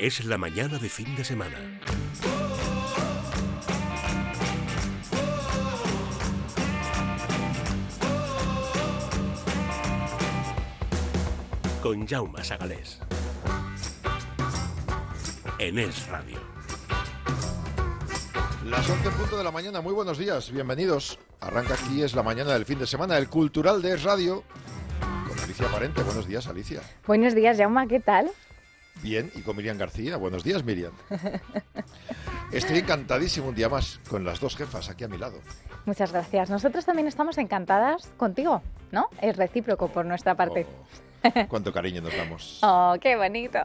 Es la mañana de fin de semana. Con Jaume Sagalés. En Es Radio. Las 11 en punto de la mañana, muy buenos días, bienvenidos. Arranca aquí, es la mañana del fin de semana, el Cultural de Es Radio. Con Alicia Parente, buenos días, Alicia. Buenos días, Jauma, ¿qué tal? Bien, y con Miriam García, buenos días, Miriam. Estoy encantadísimo un día más con las dos jefas aquí a mi lado. Muchas gracias. Nosotros también estamos encantadas contigo, ¿no? Es recíproco por nuestra parte. Oh, cuánto cariño nos damos. Oh, qué bonito.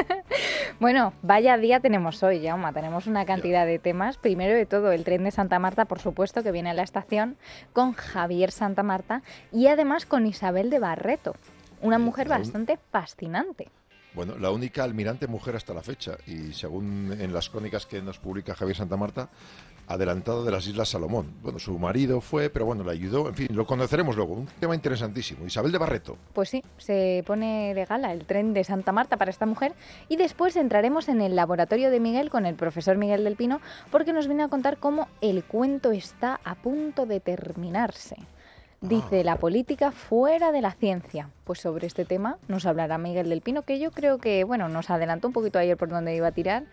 bueno, vaya día tenemos hoy, Jauma. Tenemos una cantidad de temas. Primero de todo, el tren de Santa Marta, por supuesto, que viene a la estación con Javier Santa Marta y además con Isabel de Barreto, una mujer bastante fascinante. Bueno, la única almirante mujer hasta la fecha y según en las crónicas que nos publica Javier Santa Marta, adelantado de las Islas Salomón. Bueno, su marido fue, pero bueno, le ayudó. En fin, lo conoceremos luego. Un tema interesantísimo. Isabel de Barreto. Pues sí, se pone de gala el tren de Santa Marta para esta mujer y después entraremos en el laboratorio de Miguel con el profesor Miguel del Pino porque nos viene a contar cómo el cuento está a punto de terminarse. Dice la política fuera de la ciencia. Pues sobre este tema nos hablará Miguel del Pino, que yo creo que, bueno, nos adelantó un poquito ayer por donde iba a tirar.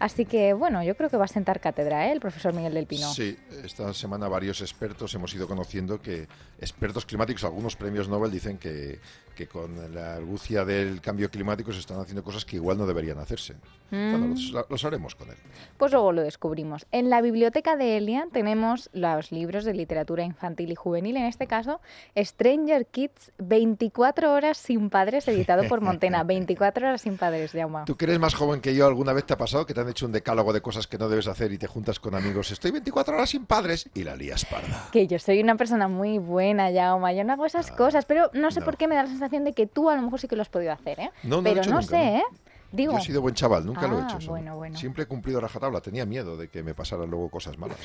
Así que, bueno, yo creo que va a sentar cátedra ¿eh? el profesor Miguel del Pino. Sí, esta semana varios expertos hemos ido conociendo que expertos climáticos, algunos premios Nobel dicen que, que con la argucia del cambio climático se están haciendo cosas que igual no deberían hacerse. Bueno, Mm. los, los haremos con él. Pues luego lo descubrimos. En la biblioteca de Elia tenemos los libros de literatura infantil y juvenil, en este caso Stranger Kids, 24 horas sin padres, editado por Montena. 24 horas sin padres, Jaume. Tú que eres más joven que yo, ¿alguna vez te ha pasado que te han hecho un decálogo de cosas que no debes hacer y te juntas con amigos? Estoy 24 horas sin padres y la lías parda. Que yo soy una persona muy buena, Jaume. Yo no hago esas cosas, pero no sé no. por qué me da la sensación de que tú a lo mejor sí que lo has podido hacer, ¿eh? No, no lo he pero hecho no nunca, sé, no. ¿eh? Digo, Yo he sido buen chaval, nunca lo he Ah, hecho. bueno, bueno. Siempre he cumplido rajatabla, tenía miedo de que me pasaran luego cosas malas.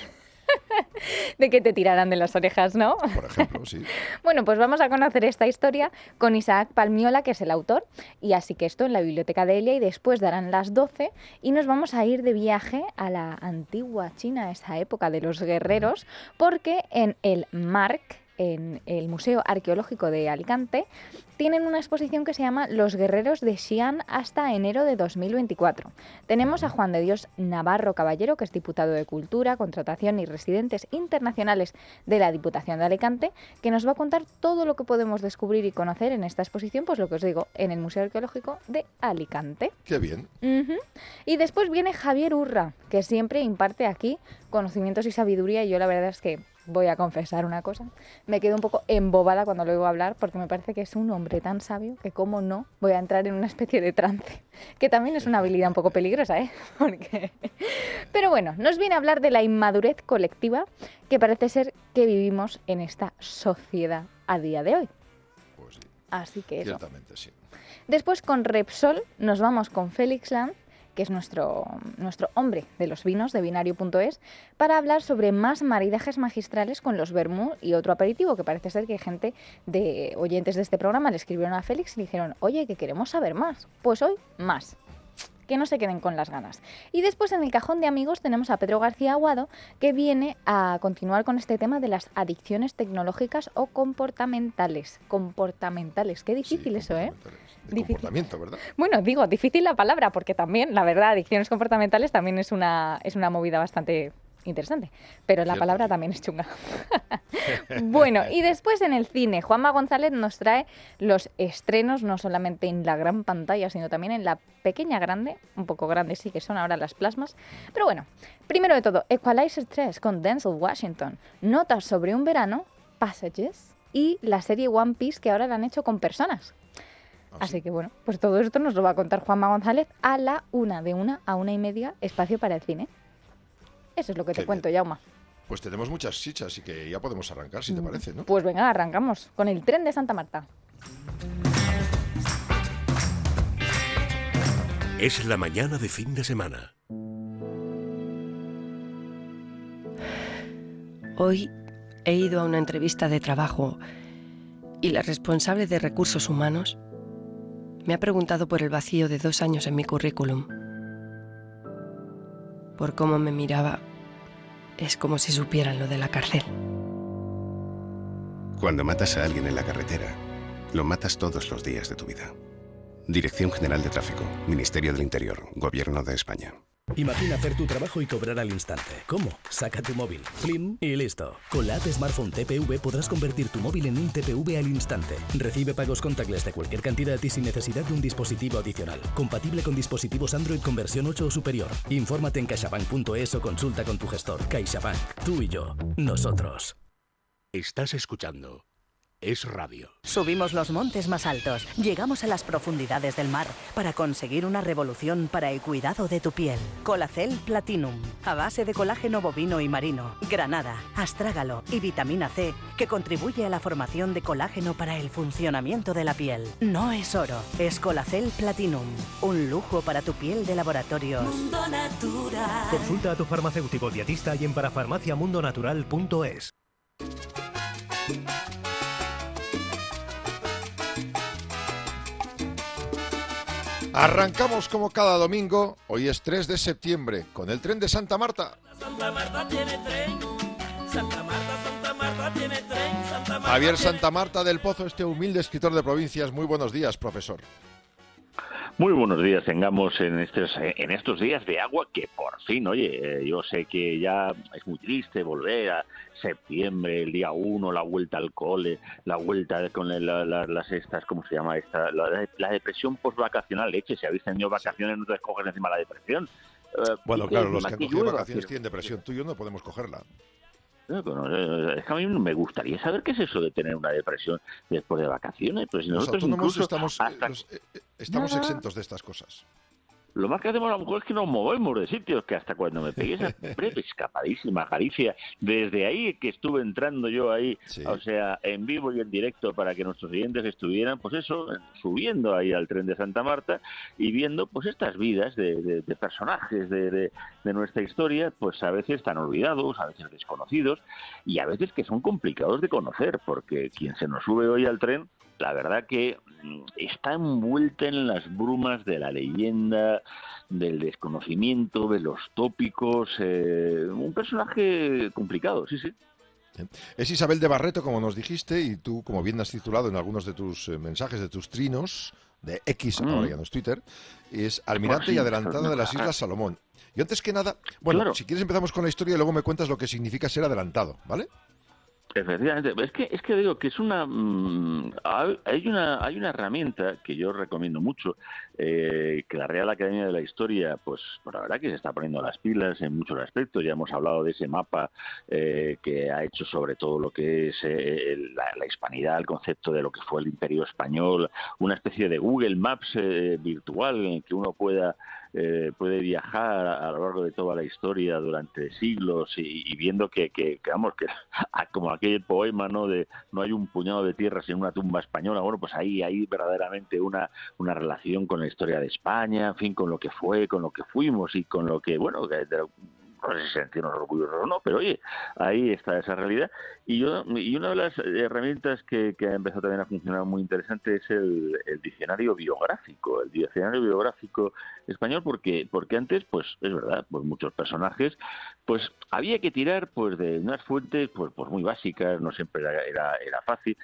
de que te tiraran de las orejas, ¿no? Por ejemplo, sí. Bueno, pues vamos a conocer esta historia con Isaac Palmiola, que es el autor, y así que esto en la biblioteca de Elia y después darán las 12 y nos vamos a ir de viaje a la antigua China, esa época de los guerreros, porque en el MARC, en el Museo Arqueológico de Alicante, tienen una exposición que se llama Los guerreros de Xi'an hasta enero de 2024. Tenemos a Juan de Dios Navarro Caballero, que es diputado de Cultura, Contratación y Residentes Internacionales de la Diputación de Alicante, que nos va a contar todo lo que podemos descubrir y conocer en esta exposición, pues lo que os digo, en el Museo Arqueológico de Alicante. Qué bien. Y después viene Javier Urra, que siempre imparte aquí conocimientos y sabiduría. Y yo la verdad es que voy a confesar una cosa. Me quedo un poco embobada cuando lo oigo hablar porque me parece que es un hombre tan sabio que como no voy a entrar en una especie de trance. Que también es una habilidad un poco peligrosa, ¿eh? Porque... Pero bueno, nos viene a hablar de la inmadurez colectiva que parece ser que vivimos en esta sociedad a día de hoy. Pues sí, Así que eso. ciertamente sí. Después con Repsol nos vamos con Félix Land, que es nuestro, nuestro hombre de los vinos de binario.es, para hablar sobre más maridajes magistrales con los vermú y otro aperitivo, que parece ser que gente de oyentes de este programa le escribieron a Félix y le dijeron, oye, que queremos saber más. Pues hoy, más que no se queden con las ganas. Y después en el cajón de amigos tenemos a Pedro García Aguado, que viene a continuar con este tema de las adicciones tecnológicas o comportamentales. Comportamentales, qué difícil Sí, eso, ¿eh? Comportamentales. De Difícil. comportamiento, ¿verdad? Bueno, digo, difícil la palabra, porque también, la verdad, adicciones comportamentales también es una, es una movida bastante interesante, pero la Cierto, palabra sí. también es chunga. bueno, y después en el cine, Juanma González nos trae los estrenos no solamente en la gran pantalla, sino también en la pequeña grande, un poco grande sí que son ahora las plasmas. Pero bueno, primero de todo, Equalizer 3 con Denzel Washington, notas sobre un verano, Passages y la serie One Piece que ahora la han hecho con personas. Ah, Así sí. que bueno, pues todo esto nos lo va a contar Juanma González a la una, de una a una y media, espacio para el cine. Eso es lo que Qué te cuento, Yauma. Pues tenemos muchas chichas, así que ya podemos arrancar, si te parece, ¿no? Pues venga, arrancamos con el tren de Santa Marta. Es la mañana de fin de semana. Hoy he ido a una entrevista de trabajo y la responsable de recursos humanos me ha preguntado por el vacío de dos años en mi currículum. Por cómo me miraba, es como si supieran lo de la cárcel. Cuando matas a alguien en la carretera, lo matas todos los días de tu vida. Dirección General de Tráfico, Ministerio del Interior, Gobierno de España. Imagina hacer tu trabajo y cobrar al instante. ¿Cómo? Saca tu móvil, Plim y listo. Con la app Smartphone TPV podrás convertir tu móvil en un TPV al instante. Recibe pagos contactless de cualquier cantidad y sin necesidad de un dispositivo adicional. Compatible con dispositivos Android con versión 8 o superior. Infórmate en caixabank.es o consulta con tu gestor. CaixaBank. Tú y yo. Nosotros. Estás escuchando Es Radio. Subimos los montes más altos, llegamos a las profundidades del mar para conseguir una revolución para el cuidado de tu piel. Colacel Platinum, a base de colágeno bovino y marino, granada, astrágalo y vitamina C, que contribuye a la formación de colágeno para el funcionamiento de la piel. No es oro, es Colacel Platinum, un lujo para tu piel de laboratorio. Consulta a tu farmacéutico dietista y en parafarmaciamundonatural.es. Arrancamos como cada domingo, hoy es 3 de septiembre, con el tren de Santa Marta. Javier Santa Marta del Pozo, este humilde escritor de provincias. Muy buenos días, profesor. Muy buenos días, tengamos en estos, en estos días de agua que por fin, oye, eh, yo sé que ya es muy triste volver a septiembre, el día uno, la vuelta al cole, la vuelta con la- la- las estas, ¿cómo se llama esta? La, la depresión postvacacional, leche, si habéis tenido vacaciones no te coges encima la depresión. Eh, Bueno, claro, los que han cogido vacaciones tienen depresión. Tú y yo no podemos cogerla. Es que a mí me gustaría saber qué es eso de tener una depresión después de vacaciones. Pues Los nosotros autónomos incluso estamos, eh, hasta- los- eh, estamos exentos de estas cosas. Lo más que hacemos a lo mejor es que nos movemos de sitios, que hasta cuando me pegué esa breve escapadísima Galicia, desde ahí que estuve entrando yo ahí, Sí. o sea, en vivo y en directo para que nuestros oyentes estuvieran, pues eso, subiendo ahí al tren de Santa Marta y viendo pues estas vidas de, de- de personajes de, de- de nuestra historia, pues a veces tan olvidados, a veces desconocidos y a veces que son complicados de conocer, porque quien se nos sube hoy al tren la verdad que mm, está envuelta en las brumas de la leyenda, del desconocimiento, de los tópicos. eh, un personaje complicado, sí, sí. Es Isabel de Barreto, como nos dijiste, y tú, como bien has titulado en algunos de tus eh, mensajes, de tus trinos, de X, Mm. ahora ya no es Twitter, es almirante y adelantada de las. Islas Salomón. Y antes que nada, bueno, Claro. si quieres empezamos con la historia y luego me cuentas lo que significa ser adelantado, ¿vale? Efectivamente, es que es que digo que es una mm, hay una hay una herramienta que yo recomiendo mucho eh, que la Real Academia de la Historia pues por la verdad que se está poniendo las pilas en muchos aspectos. Ya hemos hablado de ese mapa eh, que ha hecho sobre todo lo que es eh, la, la hispanidad el concepto de lo que fue el Imperio español una especie de Google Maps eh, virtual en el que uno pueda eh, puede viajar a, lo largo de toda la historia durante siglos y, y viendo que, que, vamos que como aquel poema no de no hay un puñado de tierra sin una tumba española bueno pues ahí hay verdaderamente una una relación con la historia de España en fin con lo que fue con lo que fuimos y con lo que bueno que no sé si sentirnos orgullosos o no, pero oye, ahí está esa realidad. Y yo y una de las herramientas que, que ha empezado también a funcionar muy interesante es el, diccionario biográfico, el diccionario biográfico español, porque porque antes, pues es verdad, pues muchos personajes, pues había que tirar pues de unas fuentes pues, pues muy básicas, no siempre era, era, fácil.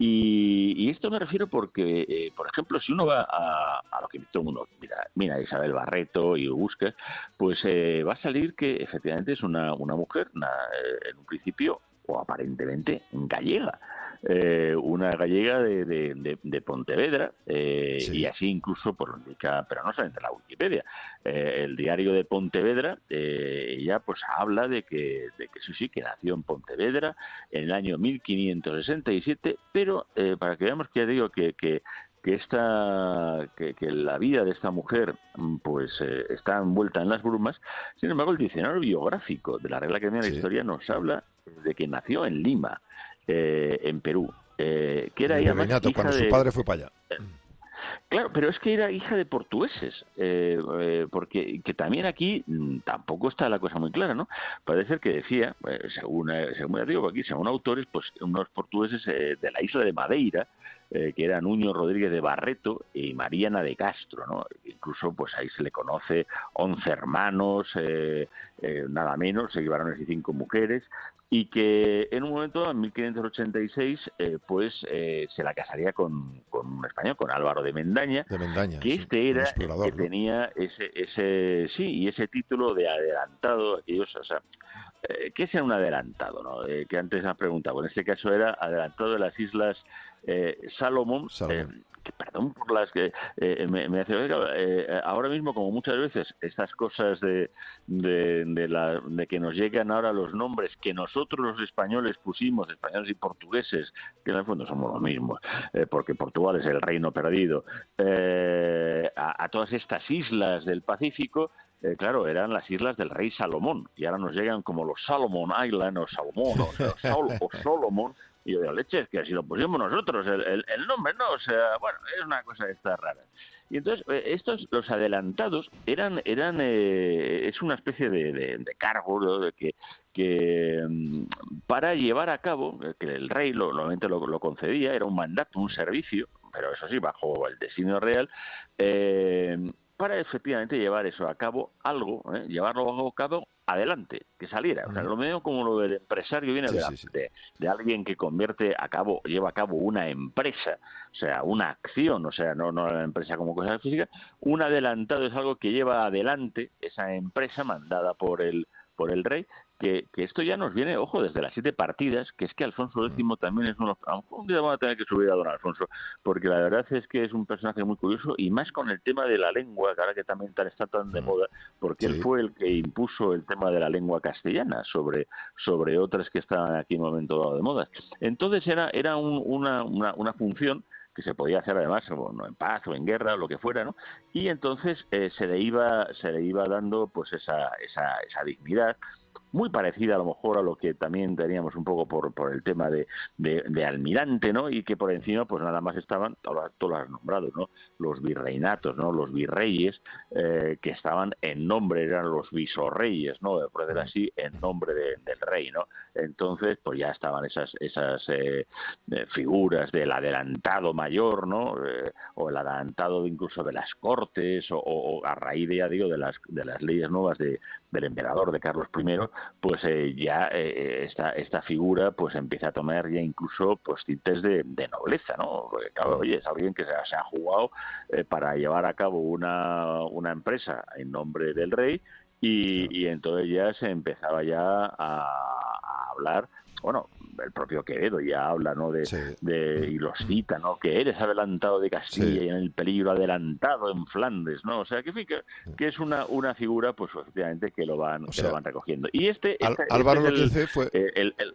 Y, esto me refiero porque, eh, por ejemplo, si uno va a, a lo que todo el mundo mira, mira Isabel Barreto y busca, pues eh, va a salir que efectivamente es una, una mujer, una, eh, en un principio, o aparentemente gallega. Eh, una gallega de, de, de, de Pontevedra eh, Sí. y así incluso por lo indica, pero no solamente la Wikipedia, eh, el diario de Pontevedra, ella pues habla de que, de que sí, sí, que nació en Pontevedra en el año 1567, pero para que veamos que ya digo que, que, que esta que, que la vida de esta mujer mm, pues eh, está envuelta en las brumas. Sin embargo, el diccionario biográfico de la Real Academia de la Historia nos habla de que nació en Lima, eh, en Perú, eh, que era ella más hija cuando de- su padre fue para allá. Claro, pero es que era hija de portugueses, eh, eh, porque que también aquí mm, tampoco está la cosa muy clara, ¿no? Parece ser que decía, eh, según, eh, según digo aquí, según autores, pues unos portugueses eh, de la isla de Madeira, eh, que eran Nuño Rodríguez de Barreto y Mariana de Castro, ¿no? Incluso pues ahí se le conoce 11 hermanos, eh, eh, nada menos, seis varones y cinco mujeres, y que en un momento, en 1586, eh, pues eh, se la casaría con, con un español, con Álvaro de Mendaña, De Mendaña. que este era el que ¿no? tenía ese, ese, sí, y ese título de adelantado, aquellos, o sea, eh, ¿qué es un adelantado? No? Eh, que antes has preguntado, en este caso era adelantado de las islas eh, Salomón, Salomón. eh, que perdón por las que eh, me, me hace ahora mismo como muchas veces estas cosas de, de, de la- de que nos llegan ahora los nombres que nosotros los españoles pusimos españoles y portugueses que en el fondo somos los mismos porque Portugal es el reino perdido a, a todas estas islas del Pacífico eh, claro, eran las islas del rey Salomón, y ahora nos llegan como los Salomon Island o Salomón o, Sol- o Solomon, y yo digo, leche, que así lo pusimos nosotros, el, nombre, ¿no? O sea, bueno, es una cosa de estas. Y entonces, eh, estos, los adelantados, eran, eran eh, es una especie de, cargo ¿no? de que, mm, para llevar a cabo, eh, que el rey lo, lo, lo concedía, era un mandato, un servicio, pero eso sí, bajo el designio real, eh, para efectivamente llevar eso a cabo, algo, ¿eh? llevarlo a cabo adelante, que saliera. O sea, lo mismo como lo del empresario viene Sí, sí, sí. de- de alguien que convierte a cabo, lleva a cabo una empresa, o sea, una acción, o sea, no, no la empresa como cosa física, un adelantado es algo que lleva adelante esa empresa mandada por el, por el rey, que, que esto ya nos viene, ojo, desde las siete partidas, que es que Alfonso X también es uno, a lo mejor un día vamos a tener que subir a don Alfonso, porque la verdad es que es un personaje muy curioso y más con el tema de la lengua, que ahora que también está tan de moda, porque él fue el que impuso el tema de la lengua castellana sobre, sobre otras que estaban aquí en un momento dado de moda. Entonces era, era un- una, una, una función que se podía hacer además bueno, en paz o en guerra o lo que fuera, ¿no? Y entonces eh, se le iba se le iba dando pues esa, esa, esa dignidad muy parecida a lo mejor a lo que también teníamos un poco por, por el tema de, de, almirante, ¿no? Y que por encima, pues nada más estaban, todos los has nombrado, ¿no? Los virreinatos, ¿no? Los virreyes, eh, que estaban en nombre, eran los visorreyes, ¿no? Por decir así, en nombre de- del rey, ¿no? Entonces, pues ya estaban esas, esas eh, eh, figuras del adelantado mayor, ¿no? Eh, o el adelantado incluso de las cortes, o, a raíz ya digo, de las, de las leyes nuevas de, del emperador de Carlos I, pues eh, ya eh, esta, esta figura pues empieza a tomar ya incluso pues tintes de, de nobleza, ¿no? Porque claro, oye, es alguien que se, ha- se ha jugado eh, para llevar a cabo una, una empresa en nombre del rey y, y entonces ya se empezaba ya a, a hablar, bueno, el propio Quevedo ya habla, ¿no? De, Sí. de- y los cita, ¿no? Que eres adelantado de Castilla Sí. y en el peligro adelantado en Flandes, ¿no? O sea, que, en fin, que, que es una, una figura, pues efectivamente, que lo van, que sea, lo van recogiendo. Y este, Al- este- este Álvaro es lo que el- fue, el- el-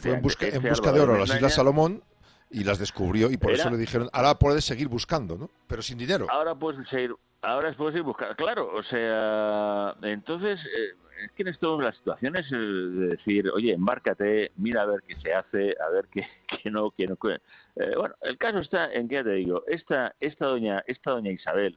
fue en busca, en este busca de oro a las Islas Salomón y las descubrió y por Era- eso le dijeron, ahora puedes seguir buscando, ¿no? Pero sin dinero. Ahora puedes seguir, ahora puedes ir buscando. Claro, o sea, entonces eh, es que en esto las situaciones eh, de decir, oye, embárcate, mira a ver qué se hace, a ver qué, qué no, qué no. qué- Eh, bueno, el caso está en que ya te digo, esta, esta doña, esta doña Isabel,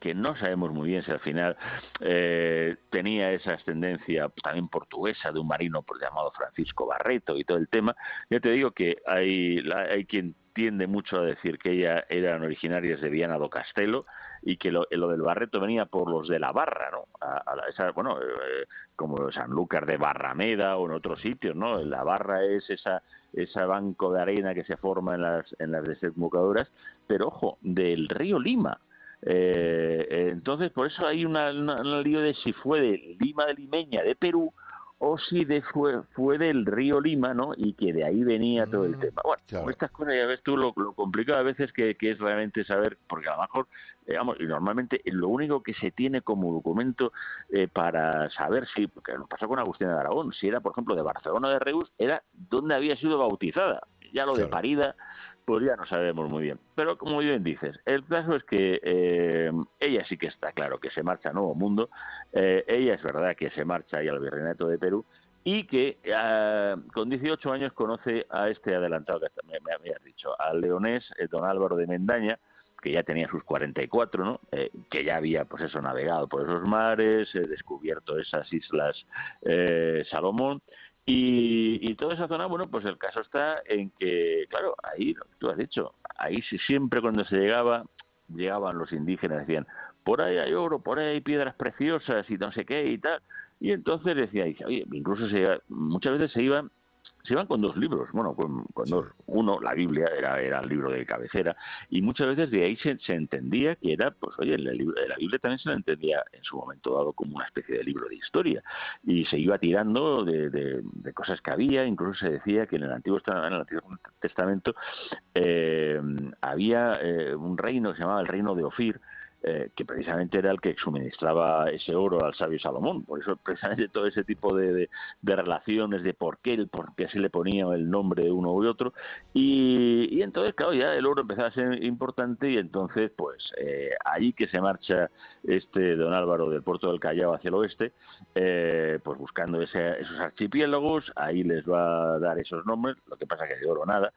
que no sabemos muy bien si al final eh, tenía esa ascendencia también portuguesa de un marino por llamado Francisco Barreto y todo el tema, ya te digo que hay, la- hay quien tiende mucho a decir que ella eran originarias de Viana do Castelo y que lo, lo del Barreto venía por los de la Barra, ¿no? A, a la- esa, bueno, eh, como Sanlúcar de Barrameda o en otros sitios, ¿no? La Barra es esa ese banco de arena que se forma en las en las desembocaduras, pero ojo, del río Lima. Eh, eh, entonces, por eso hay un lío de si fue de Lima de Limeña, de Perú, o si de fue, fue del río Lima, ¿no? Y que de ahí venía todo el tema. Bueno, claro. estas cosas ya ves tú lo, lo complicado a veces que, que es realmente saber, porque a lo mejor, digamos, y normalmente lo único que se tiene como documento eh, para saber si, porque nos pasó con Agustina de Aragón, si era, por ejemplo, de Barcelona de Reus, era dónde había sido bautizada. Ya lo de. Parida, pues ya no sabemos muy bien. Pero como bien dices, el caso es que eh, ella sí que está claro que se marcha a Nuevo Mundo, eh, ella es verdad que se marcha ahí al Virreinato de Perú y que eh, con 18 años conoce a este adelantado que me, me habías dicho, al leonés don Álvaro de Mendaña, que ya tenía sus 44, ¿no? que ya había, pues eso, navegado por esos mares, descubierto esas islas Salomón, y, toda esa zona, bueno, pues el caso está en que, claro, ahí, tú has dicho, ahí siempre cuando se llegaba, llegaban los indígenas, decían, por ahí hay oro, por ahí hay piedras preciosas y no sé qué y tal. Y entonces decía, oye, incluso se, muchas veces se iban se iban con dos libros, bueno, con, dos. Uno, la Biblia, era, era el libro de cabecera, y muchas veces de ahí se, entendía que era, pues oye, la, la Biblia también se la entendía en su momento dado como una especie de libro de historia, y se iba tirando de, de, cosas que había, incluso se decía que en el Antiguo, en el Antiguo Testamento eh, había eh, un reino que se llamaba el reino de Ofir, eh, que precisamente era el que suministraba ese oro al sabio Salomón. Por eso precisamente todo ese tipo de, relaciones de por qué, el por qué se le ponía el nombre de uno u otro. Y, entonces, claro, ya el oro empezaba a ser importante y entonces, pues, eh, ahí que se marcha este don Álvaro del puerto del Callao hacia el oeste, eh, pues buscando ese, esos archipiélagos, ahí les va a dar esos nombres, lo que pasa que de oro nada.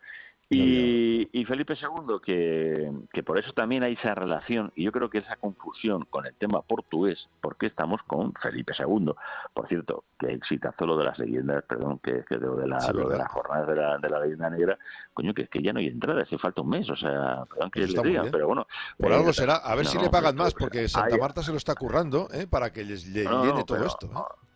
Y, Felipe II, que, que, por eso también hay esa relación, y yo creo que esa confusión con el tema portugués, porque estamos con Felipe II. Por cierto, que exitazo lo de las leyendas, perdón, que, que lo de la, lo de las jornadas de la, de la leyenda negra, coño, que es que ya no hay entrada, hace falta un mes, o sea, perdón que les diga, pero bueno. Por algo eh, será, a ver si le pagan más, porque Santa Marta se lo está currando, ¿eh? para que les llene todo esto. ¿eh?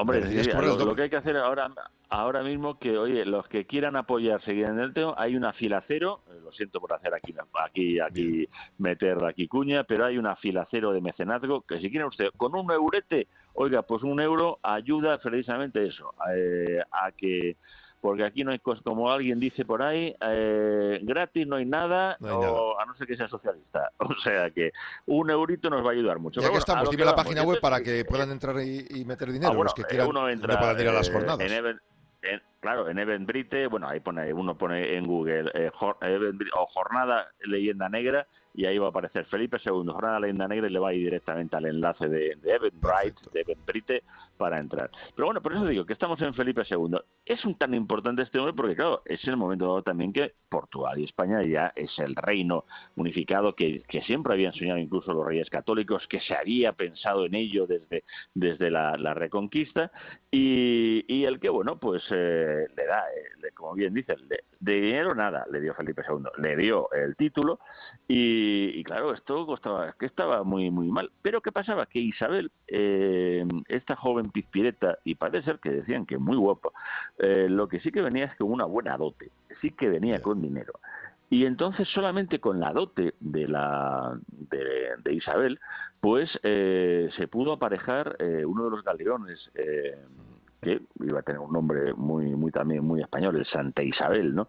Hombre, lo, que hay que hacer ahora ahora mismo que, oye, los que quieran apoyar seguir en el tema, hay una fila cero, eh, lo siento por hacer aquí, aquí, aquí, meter aquí cuña, pero hay una fila cero de mecenazgo que si quiere usted, con un eurete, oiga, pues un euro ayuda precisamente eso, eh, a que porque aquí no hay cosas, como alguien dice por ahí, eh, gratis no hay, nada, a no ser que sea socialista. O sea que un eurito nos va a ayudar mucho. Ya que estamos, dime la página web para que puedan entrar y, meter dinero, ah, los que quieran uno entra, ir a las eh, jornadas. En claro, en Eventbrite, bueno, ahí pone, uno pone en Google eh, o Jornada Leyenda Negra y ahí va a aparecer Felipe II, Jornada Leyenda Negra y le va a ir directamente al enlace de, de Eventbrite, de Eventbrite para entrar. Pero bueno, por eso digo que estamos en Felipe II. Es un tan importante este hombre porque, claro, es el momento dado también que Portugal y España ya es el reino unificado que, siempre habían soñado incluso los reyes católicos, que se había pensado en ello desde, desde la, reconquista y, el que, bueno, pues eh, le da, eh, como bien dice, de dinero nada le dio Felipe II, le dio el título y, claro, esto costaba, que estaba muy, muy mal. Pero ¿qué pasaba? Que Isabel, eh, esta joven Pizpireta, y parece ser que decían que muy guapa, eh, lo que sí que venía es con una buena dote, sí que venía con dinero. Y entonces solamente con la dote de la de, Isabel, pues eh, se pudo aparejar eh, uno de los galeones que iba a tener un nombre muy muy también muy español, el Santa Isabel, ¿no?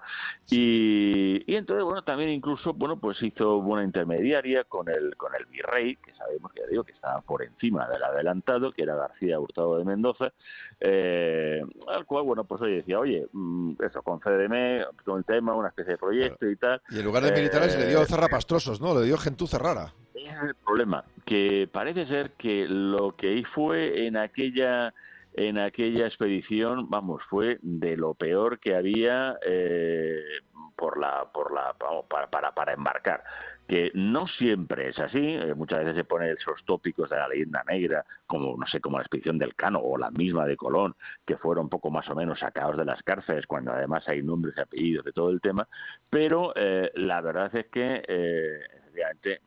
Y, y, entonces, bueno, también incluso, bueno, pues hizo una intermediaria con el con el virrey, que sabemos que ya digo que estaba por encima del adelantado, que era García Hurtado de Mendoza, eh, al cual, bueno, pues hoy decía, oye, mm, eso, concédeme con el tema, una especie de proyecto y tal. Y en lugar de militares le dio eh, zarrapastrosos, ¿no? Le dio gentuza rara. es el problema, que parece ser que lo que fue en aquella en aquella expedición, vamos, fue de lo peor que había eh, por la, por la, para, para, embarcar. Que no siempre es así, eh, muchas veces se ponen esos tópicos de la leyenda negra, como no sé, como la expedición del Cano o la misma de Colón, que fueron poco más o menos sacados de las cárceles, cuando además hay nombres y apellidos de todo el tema, pero eh, la verdad es que eh,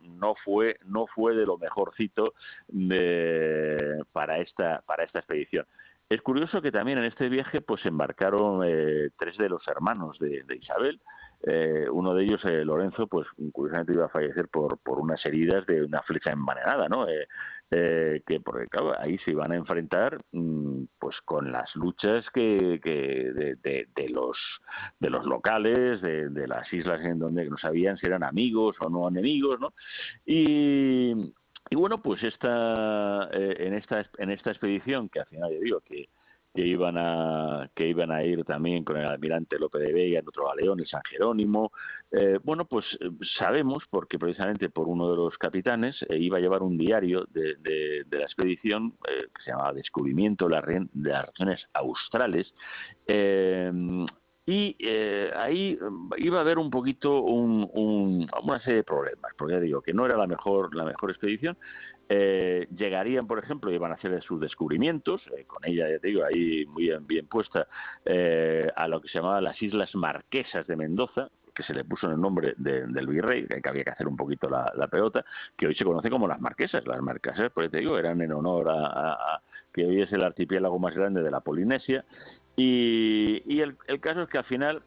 no fue no fue de lo mejorcito de, para esta para esta expedición. Es curioso que también en este viaje pues embarcaron eh, tres de los hermanos de, Isabel. Eh, uno de ellos, eh, Lorenzo, pues curiosamente iba a fallecer por, por unas heridas de una flecha envenenada, ¿no? Que porque claro, ahí se iban a enfrentar mm, pues con las luchas que, que de, de, los de los locales de, de, las islas en donde no sabían si eran amigos o no enemigos no y, y bueno, pues esta, eh, en, esta, en esta expedición, que al final yo digo que, que iban a que iban a ir también con el almirante López de Vega en otro galeón, el San Jerónimo. Eh, bueno, pues eh, sabemos, porque precisamente por uno de los capitanes eh, iba a llevar un diario de, de, la expedición que se llamaba Descubrimiento de de las regiones australes. y ahí iba a haber un poquito un, un, una serie de problemas, porque ya digo que no era la mejor la mejor expedición, eh, llegarían, por ejemplo, y van a hacer sus descubrimientos, eh, con ella, ya te digo, ahí muy bien, puesta, eh, a lo que se llamaba las Islas Marquesas de Mendoza, que se le puso en el nombre del virrey, que había que hacer un poquito la, pelota, que hoy se conoce como las Marquesas. Las Marquesas, por te digo, eran en honor a, que hoy es el archipiélago más grande de la Polinesia. Y, el, el, caso es que al final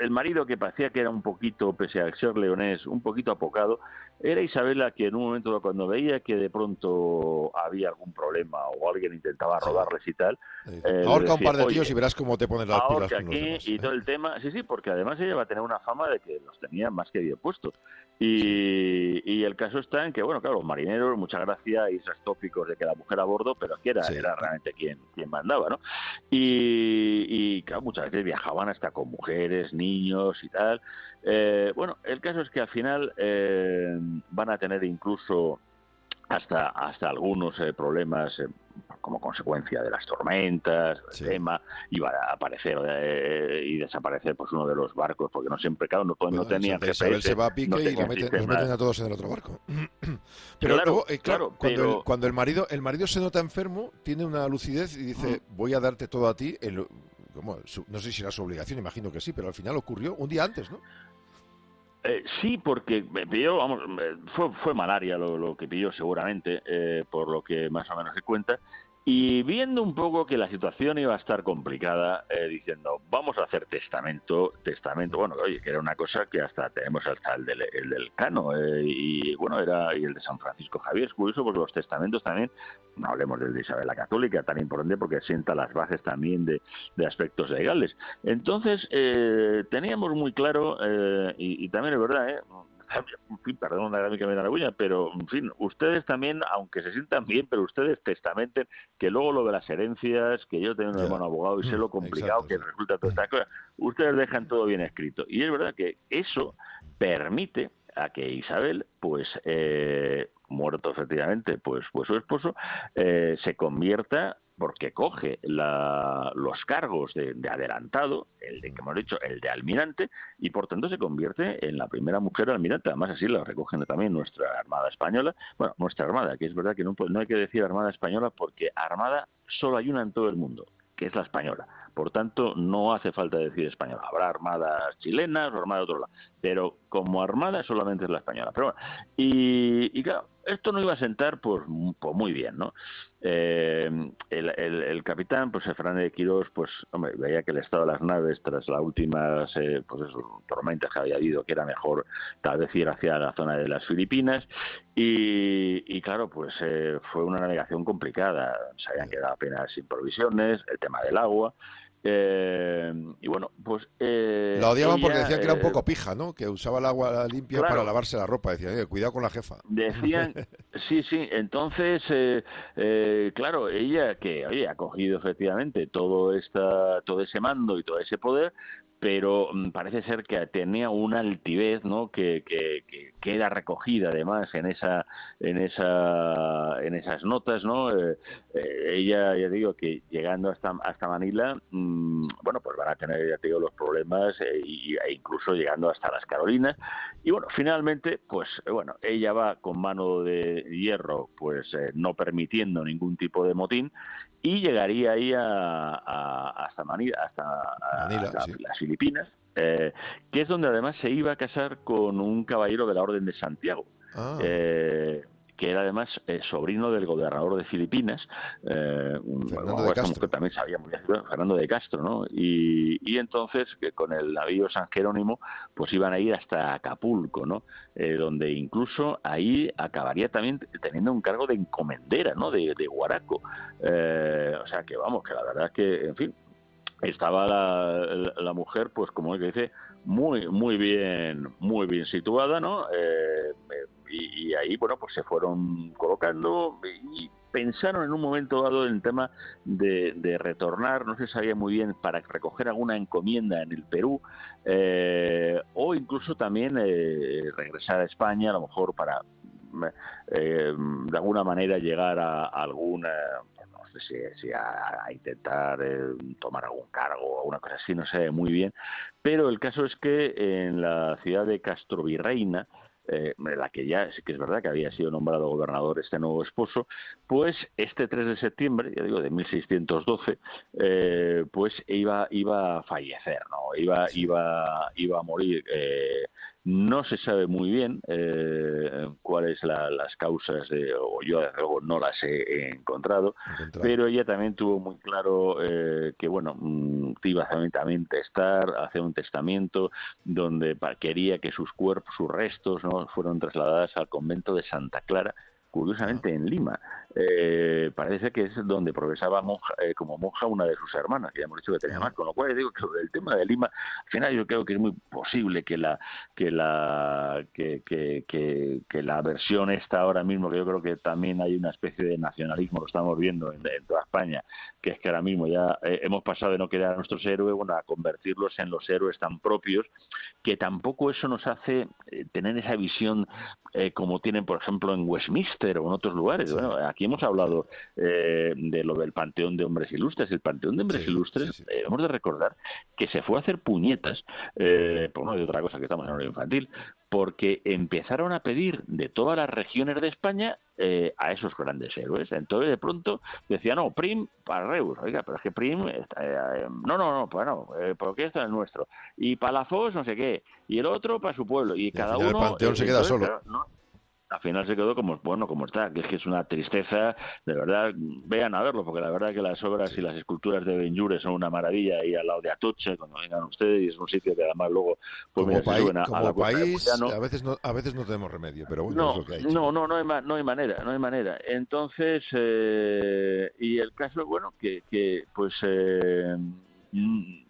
el marido que parecía que era un poquito, pese a ser leonés, un poquito apocado, era Isabela que en un momento cuando veía que de pronto había algún problema o alguien intentaba robarles y tal... Eh, Ahorca un par de tíos y verás cómo te pones las pilas con aquí y ¿eh? todo el tema... Sí, sí, porque además ella va a tener una fama de que los tenía más que bien puestos. Y, el caso está en que, bueno, claro, los marineros, mucha gracia y esos tópicos de que la mujer a bordo, pero que era, era realmente quien, quien mandaba, ¿no? Y, claro, muchas veces viajaban hasta con mujeres, niños y tal. Eh, bueno, el caso es que al final eh, van a tener incluso hasta, hasta algunos eh, problemas como consecuencia de las tormentas, el tema, iba a aparecer eh, y desaparecer pues uno de los barcos, porque no siempre, claro, no, no tenían GPS, se va a pique y meten, meten a todos en el otro barco. pero claro, claro, cuando, el, cuando el marido el marido se nota enfermo, tiene una lucidez y dice, voy a darte todo a ti, no sé si era su obligación, imagino que sí, pero al final ocurrió un día antes, ¿no? Eh, sí, porque pilló, vamos, fue, fue malaria lo, lo que pilló seguramente, eh, por lo que más o menos se cuenta, y viendo un poco que la situación iba a estar complicada, eh, diciendo, vamos a hacer testamento, testamento, bueno, oye, que era una cosa que hasta tenemos hasta el del, el del Cano, eh, y bueno, era y el de San Francisco Javier, es curioso porque los testamentos también, no hablemos del de Isabel la Católica, tan importante porque sienta las bases también de, de aspectos legales. Entonces, eh, teníamos muy claro, y, y, también es verdad, eh, en fin, perdón la que me da la pero en fin, ustedes también, aunque se sientan bien, pero ustedes testamenten que luego lo de las herencias, que yo tengo un hermano abogado y sé lo complicado que resulta toda esta cosa, ustedes dejan todo bien escrito. Y es verdad que eso permite a que Isabel, pues eh, muerto efectivamente, pues, pues su esposo, eh, se convierta porque coge los cargos de, adelantado, el de que hemos dicho, el de almirante, y por tanto se convierte en la primera mujer almirante. Además, así lo recogen también nuestra Armada Española. Bueno, nuestra Armada, que es verdad que no, no hay que decir Armada Española porque Armada solo hay una en todo el mundo, que es la española. Por tanto, no hace falta decir española. Habrá armadas chilenas o armadas de otro lado. Pero como armada solamente es la española. Pero bueno, y, claro, esto no iba a sentar pues, pues muy bien, ¿no? Eh, el, capitán, pues Fernández de Quirós, pues hombre, veía que el estado de las naves tras las últimas eh, pues tormentas que había habido, que era mejor tal vez ir hacia la zona de las Filipinas y, claro, pues eh, fue una navegación complicada, se habían quedado apenas sin provisiones, el tema del agua eh, y bueno, pues... Eh, la odiaban porque decían que era un poco pija, ¿no? Que usaba el agua limpia para lavarse la ropa. Decían, cuidado con la jefa. Decían, sí, sí. Entonces, eh, claro, ella que, oye, ha cogido efectivamente todo, esta, todo ese mando y todo ese poder, pero mm, parece ser que tenía una altivez no que, que, queda recogida además en esa en esa en esas notas no eh, eh, ella ya digo que llegando hasta hasta Manila mm, bueno pues van a tener ya digo los problemas eh, y, e incluso llegando hasta las Carolinas. Y bueno finalmente pues bueno ella va con mano de hierro pues no permitiendo ningún tipo de motín y llegaría ahí a, hasta Manila, hasta, las Filipinas, eh, que es donde además se iba a casar con un caballero de la Orden de Santiago. Ah. Eh, que era además eh, sobrino del gobernador de Filipinas, eh, Fernando de Castro. que también sabía muy bien, Fernando de Castro, ¿no? Y, y entonces que con el navío San Jerónimo, pues iban a ir hasta Acapulco, ¿no? Eh, donde incluso ahí acabaría también teniendo un cargo de encomendera, ¿no? De, de Guaraco. o sea que vamos, que la verdad es que, en fin, estaba la, la, mujer, pues como que dice, muy, muy bien, muy bien situada, ¿no? Eh, y, ahí, bueno, pues se fueron colocando y pensaron en un momento dado en el tema de, retornar, no se sabía muy bien, para recoger alguna encomienda en el Perú, eh, o incluso también eh, regresar a España, a lo mejor para eh, de alguna manera llegar a, alguna no sé si, a, intentar tomar algún cargo o una cosa así, no sé muy bien, pero el caso es que en la ciudad de Castrovirreina, eh, la que ya sí que es verdad que había sido nombrado gobernador este nuevo esposo, pues este 3 de septiembre, ya digo, de 1612, eh, pues iba, iba a fallecer, ¿no? Iba, iba, iba a morir. Eh, no se sabe muy bien eh, cuáles las causas, de, o yo desde luego no las he encontrado, pero ella también tuvo muy claro eh, que, bueno, mm, iba también testar, hacer un testamento donde quería que sus cuerpos, sus restos, ¿no? fueron trasladadas al convento de Santa Clara, curiosamente en Lima. Eh, parece que es donde progresaba monja, eh, como monja una de sus hermanas, que ya hemos dicho que tenía más, con lo cual digo que sobre el tema de Lima, al final yo creo que es muy posible que la que la que, que, que, la versión esta ahora mismo, que yo creo que también hay una especie de nacionalismo, lo estamos viendo en, toda España, que es que ahora mismo ya eh, hemos pasado de no querer a nuestros héroes, bueno, a convertirlos en los héroes tan propios, que tampoco eso nos hace tener esa visión como tienen, por ejemplo, en Westminster o en otros lugares. Bueno, aquí hemos hablado eh, de lo del Panteón de Hombres Ilustres. El Panteón de Hombres Ilustres, eh, hemos de recordar que se fue a hacer puñetas, eh, por no hay otra cosa que estamos en hora infantil, porque empezaron a pedir de todas las regiones de España eh, a esos grandes héroes. Entonces, de pronto decían, no, Prim para Reus. Oiga, pero es que Prim, no, no, no, pues no, porque esto es nuestro. Y Palafos, no sé qué. Y el otro para su pueblo. Y, cada uno. El panteón se queda solo al final se quedó como bueno como está, que es que es una tristeza, de verdad, vean a verlo, porque la verdad que las obras y las esculturas de Benjure son una maravilla y al lado de Atoche, cuando vengan ustedes, y es un sitio que además luego pues como país, a, país a veces no a veces no tenemos remedio, pero bueno, no, es lo que hay. No, no, no hay, no hay manera, no hay manera. Entonces, eh, y el caso, bueno, que, que pues eh, mm,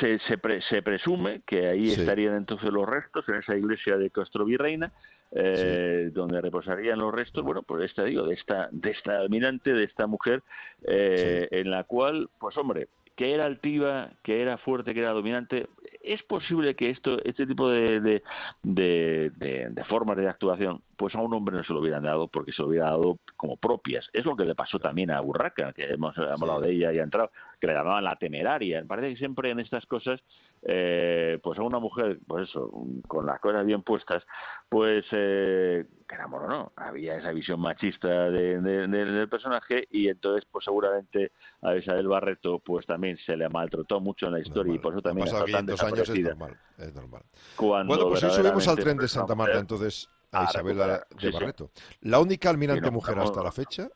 se, se, se, presume que ahí estarían entonces los restos en esa iglesia de Castro Virreina eh, donde reposarían los restos, bueno, pues esta digo, de esta, de esta almirante, de esta mujer, eh, en la cual, pues hombre, que era altiva, que era fuerte, que era dominante, es posible que esto, este tipo de, de, de, de, formas de actuación, pues a un hombre no se lo hubieran dado porque se lo hubiera dado como propias. Es lo que le pasó también a Burraca, que hemos hablado de ella y ha entrado, que le llamaban la temeraria. Parece que siempre en estas cosas, eh, pues a una mujer, pues eso, con las cosas bien puestas, pues eh, que no, había esa visión machista del personaje y entonces, pues seguramente a Isabel Barreto, pues también se le maltrató mucho en la historia y por eso también ha tan años es normal, es normal. bueno, pues hoy subimos al tren de Santa Marta entonces a Isabel de Barreto. La única almirante mujer hasta la fecha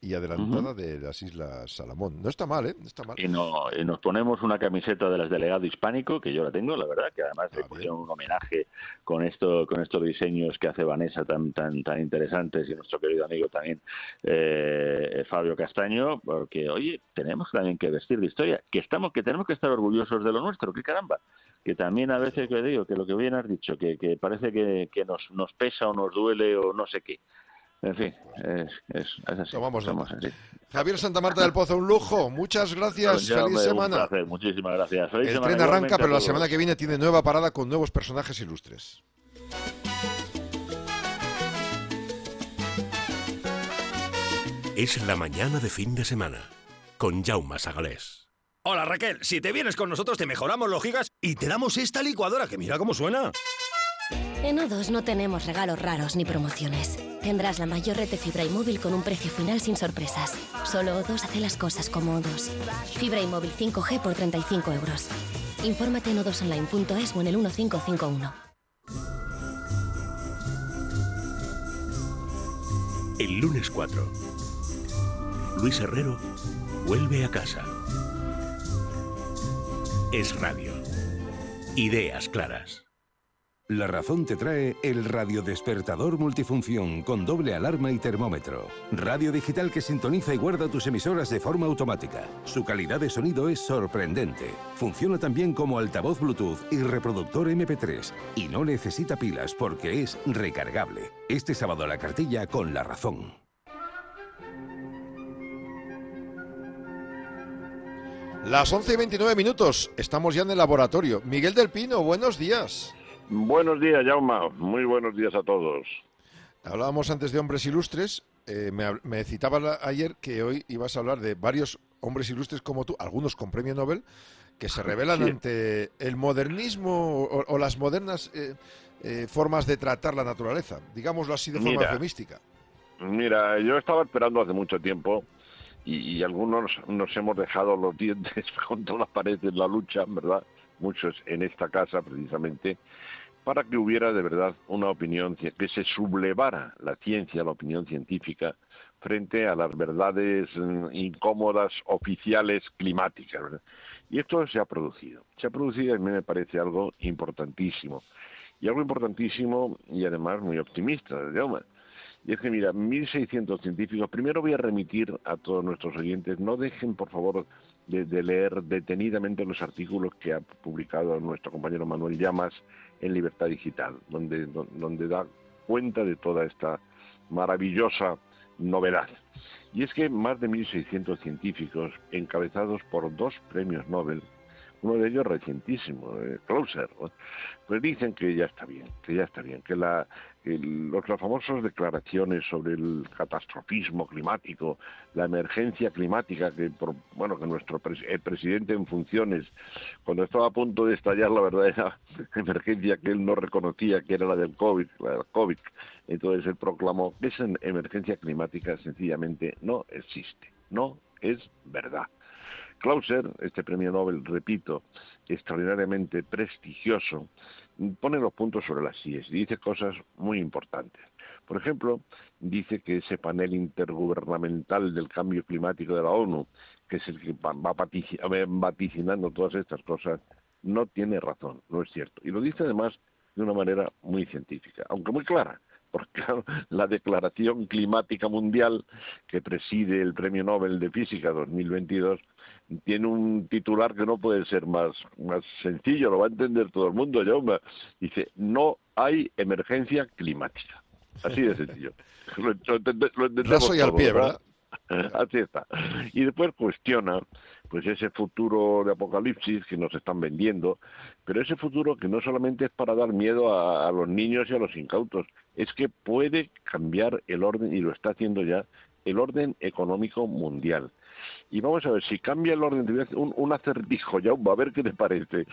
y adelantada de las Islas Salomón. No está mal, ¿eh? No está mal. Y, no, y, nos ponemos una camiseta de las delegado hispánico, que yo la tengo, la verdad, que además le ah, pusieron un homenaje con esto con estos diseños que hace Vanessa tan tan tan interesantes y nuestro querido amigo también eh, Fabio Castaño, porque, oye, tenemos también que vestir de historia, que estamos que tenemos que estar orgullosos de lo nuestro, que caramba, que también a veces que digo, que lo que bien has dicho, que, que parece que, que nos, nos pesa o nos duele o no sé qué. En fin, es, es, así. Tomamos así. Javier Santa Marta del Pozo, un lujo. Muchas gracias. Feliz semana. Muchísimas gracias. El tren arranca, pero la semana que viene tiene nueva parada con nuevos personajes ilustres. Es la mañana de fin de semana con Jaume Sagalés. Hola Raquel, si te vienes con nosotros te mejoramos los gigas y te damos esta licuadora que mira cómo suena. En O2 no tenemos regalos raros ni promociones. Tendrás la mayor red de fibra y móvil con un precio final sin sorpresas. Solo O2 hace las cosas como O2. Fibra y móvil 5G por 35 euros. Infórmate en o2online.es o en el 1551. El lunes 4. Luis Herrero vuelve a casa. Es radio. Ideas claras. La razón te trae el radiodespertador multifunción con doble alarma y termómetro. Radio digital que sintoniza y guarda tus emisoras de forma automática. Su calidad de sonido es sorprendente. Funciona también como altavoz Bluetooth y reproductor MP3 y no necesita pilas porque es recargable. Este sábado la cartilla con la razón. Las 11 y 29 minutos, estamos ya en el laboratorio. Miguel del Pino, buenos días. Buenos días, Jauma. Muy buenos días a todos. Hablábamos antes de hombres ilustres. Eh, me, me citaba la- ayer que hoy ibas a hablar de varios hombres ilustres como tú, algunos con premio Nobel, que se revelan Sí. ante el modernismo o, o las modernas eh, eh, formas de tratar la naturaleza. Digámoslo así de forma eufemística. Mira, yo estaba esperando hace mucho tiempo y, y algunos nos hemos dejado los dientes contra la pared en la lucha, ¿verdad? Muchos en esta casa precisamente, para que hubiera de verdad una opinión, que se sublevara la ciencia, la opinión científica, frente a las verdades mm, incómodas oficiales climáticas. Y esto se ha producido. Se ha producido y me parece algo importantísimo. Y algo importantísimo y además muy optimista, Jaume. Y es que, mira, 1.600 científicos, primero voy a remitir a todos nuestros oyentes, no dejen, por favor, de leer detenidamente los artículos que ha publicado nuestro compañero Manuel Llamas en Libertad Digital, donde, do- donde da cuenta de toda esta maravillosa novedad. Y es que más de 1.600 científicos, encabezados por dos premios Nobel, uno de ellos recientísimo, eh, Closer, pues dicen que ya está bien, que ya está bien, que la, el- los, las famosas declaraciones sobre el catastrofismo climático, la emergencia climática, que bueno que nuestro pres- el presidente en funciones, cuando estaba a punto de estallar la verdadera emergencia que él no reconocía que era la del COVID, la del COVID, entonces él proclamó que esa emergencia climática sencillamente no existe, no es verdad. Clauser, este premio Nobel, repito, extraordinariamente prestigioso, pone los puntos sobre las sillas y dice cosas muy importantes. Por ejemplo, dice que ese panel intergubernamental del cambio climático de la ONU, que es el que va vaticinando todas estas cosas, no tiene razón, no es cierto. Y lo dice además de una manera muy científica, aunque muy clara, porque la Declaración Climática Mundial que preside el Premio Nobel de Física 2022 tiene un titular que no puede ser más, más sencillo, lo va a entender todo el mundo, Jaume. Dice, no hay emergencia climática. Así de sencillo. Lo, lo lo entendemos Raso y al pie, Así está. Y después cuestiona pues ese futuro de apocalipsis que nos están vendiendo, pero ese futuro que no solamente es para dar miedo a, a los niños y a los incautos, es que puede cambiar el orden, y lo está haciendo ya, el orden económico mundial. Y vamos a ver, si cambia el orden, te voy a hacer un, un acertijo, ya a ver qué te parece.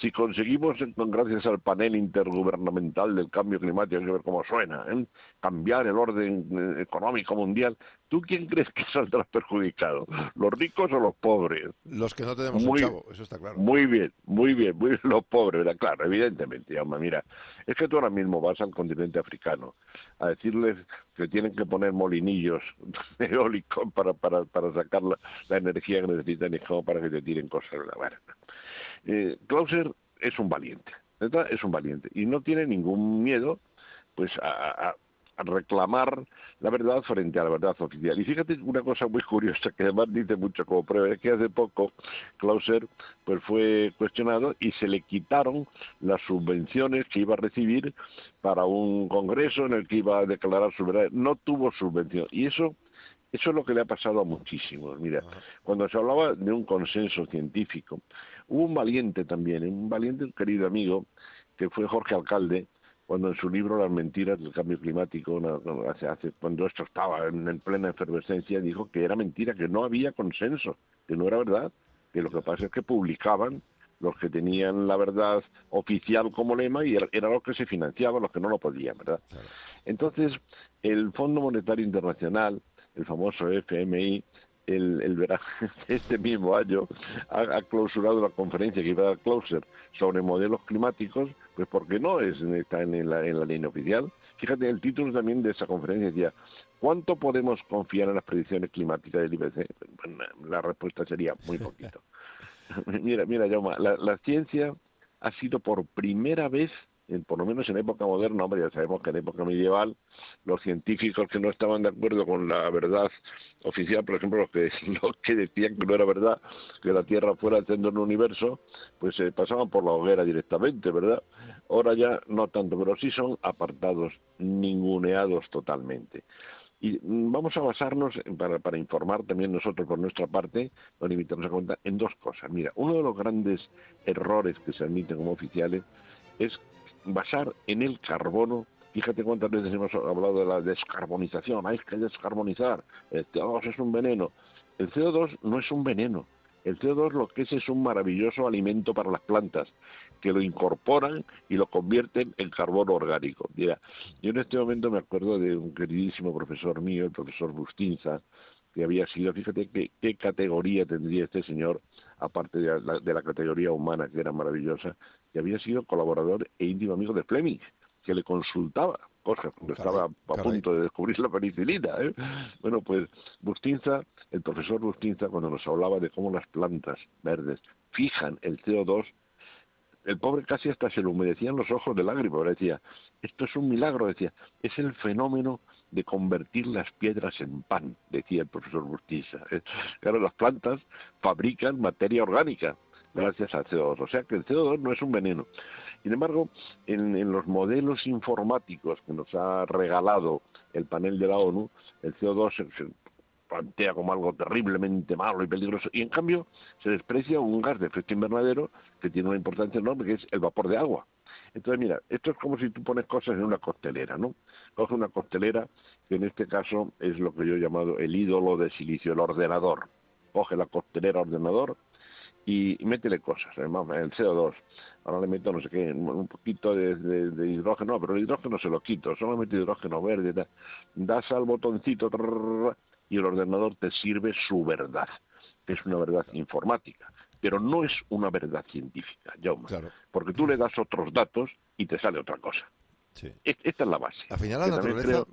Si conseguimos, con- gracias al panel intergubernamental del cambio climático, hay que ver cómo suena, ¿eh? cambiar el orden eh, económico mundial, ¿tú quién crees que saldrá perjudicado? ¿Los ricos o los pobres? Los que no tenemos Muy- un chavo, eso está claro. Muy bien, muy bien, muy bien, los pobres, ¿verdad? Claro, evidentemente, Jaume, mira, es que tú ahora mismo vas al continente africano a decirles que tienen que poner molinillos eólicos para, para, para sacar la, la energía que necesitan como para que te tiren cosas de la barra. Eh, es un valiente. Es un valiente y no tiene ningún miedo pues a, a- a reclamar la verdad frente a la verdad oficial. Y fíjate una cosa muy curiosa que además dice mucho como prueba, es que hace poco Clauser pues fue cuestionado y se le quitaron las subvenciones que iba a recibir para un congreso en el que iba a declarar su verdad. No tuvo subvención. Y eso eso es lo que le ha pasado a muchísimos. Mira, cuando se hablaba de un consenso científico, hubo un valiente también, un valiente un querido amigo, que fue Jorge Alcalde, cuando en su libro Las mentiras del cambio climático, hace, hace- cuando esto estaba en, en plena efervescencia, dijo que era mentira, que no había consenso, que no era verdad, que lo que pasa es que publicaban los que tenían la verdad oficial como lema y era, era los que se financiaban, los que no lo podían, ¿verdad? Entonces, el Fondo Monetario Internacional, el famoso FMI, el, el verano de este mismo año ha, ha clausurado la conferencia que iba a dar Clauser sobre modelos climáticos, pues porque no es, está en la, en la línea oficial. Fíjate, el título también de esa conferencia decía, ¿cuánto podemos confiar en las predicciones climáticas del IPC? Bueno, la respuesta sería muy poquito. mira, mira, Jaume, la, la ciencia ha sido por primera vez, en- por lo menos en época moderna, hombre, ya sabemos que en época medieval los científicos que no estaban de acuerdo con la verdad oficial, por ejemplo, los que, los que decían que no era verdad, que la Tierra fuera el centro del universo, pues se pasaban por la hoguera directamente, ¿verdad? Ahora ya no tanto, pero sí son apartados, ninguneados totalmente. Y mm, vamos a basarnos, para, para informar también nosotros por nuestra parte, no limitarnos a cuenta, en dos cosas. Mira, uno de los grandes errores que se admiten como oficiales es basar en el carbono Fíjate cuántas veces hemos hablado de la descarbonización. Hay que descarbonizar. El CO2 es un veneno. El CO2 no es un veneno. El CO2 lo que es es un maravilloso alimento para las plantas, que lo incorporan y lo convierten en carbono orgánico. Mira, yo en este momento me acuerdo de un queridísimo profesor mío, el profesor Bustinza, que había sido, fíjate qué, categoría tendría este señor, aparte de la, de la, categoría humana, que era maravillosa, que había sido colaborador e íntimo amigo de Fleming, que le consultaba cosas cuando estaba a punto de descubrir la penicilina. ¿eh? Bueno, pues Bustinza, el profesor Bustinza, cuando nos hablaba de cómo las plantas verdes fijan el CO2, el pobre casi hasta se le humedecían los ojos de lágrimas, decía, esto es un milagro, decía, es el fenómeno de convertir las piedras en pan, decía el profesor Bustinza. ¿eh? Claro, las plantas fabrican materia orgánica gracias al CO2, o sea que el CO2 no es un veneno. Sin embargo, en, los modelos informáticos que nos ha regalado el panel de la ONU, el CO2 se, plantea como algo terriblemente malo y peligroso, y en cambio se desprecia un gas de efecto invernadero que tiene una importancia enorme, que es el vapor de agua. Entonces, mira, esto es como si tú pones cosas en una costelera, ¿no? Coge una costelera, que en este caso es lo que yo he llamado el ídolo de silicio, el ordenador. Coge la costelera ordenador, y métele cosas, el CO2. Ahora le meto no sé qué, un poquito de, hidrógeno, pero el hidrógeno se lo quito, solamente hidrógeno verde. Das al botoncito y el ordenador te sirve su verdad, que es una verdad informática, pero no es una verdad científica, Jaume, porque tú le das otros datos y te sale otra cosa. Esta es la base. Al final, la naturaleza,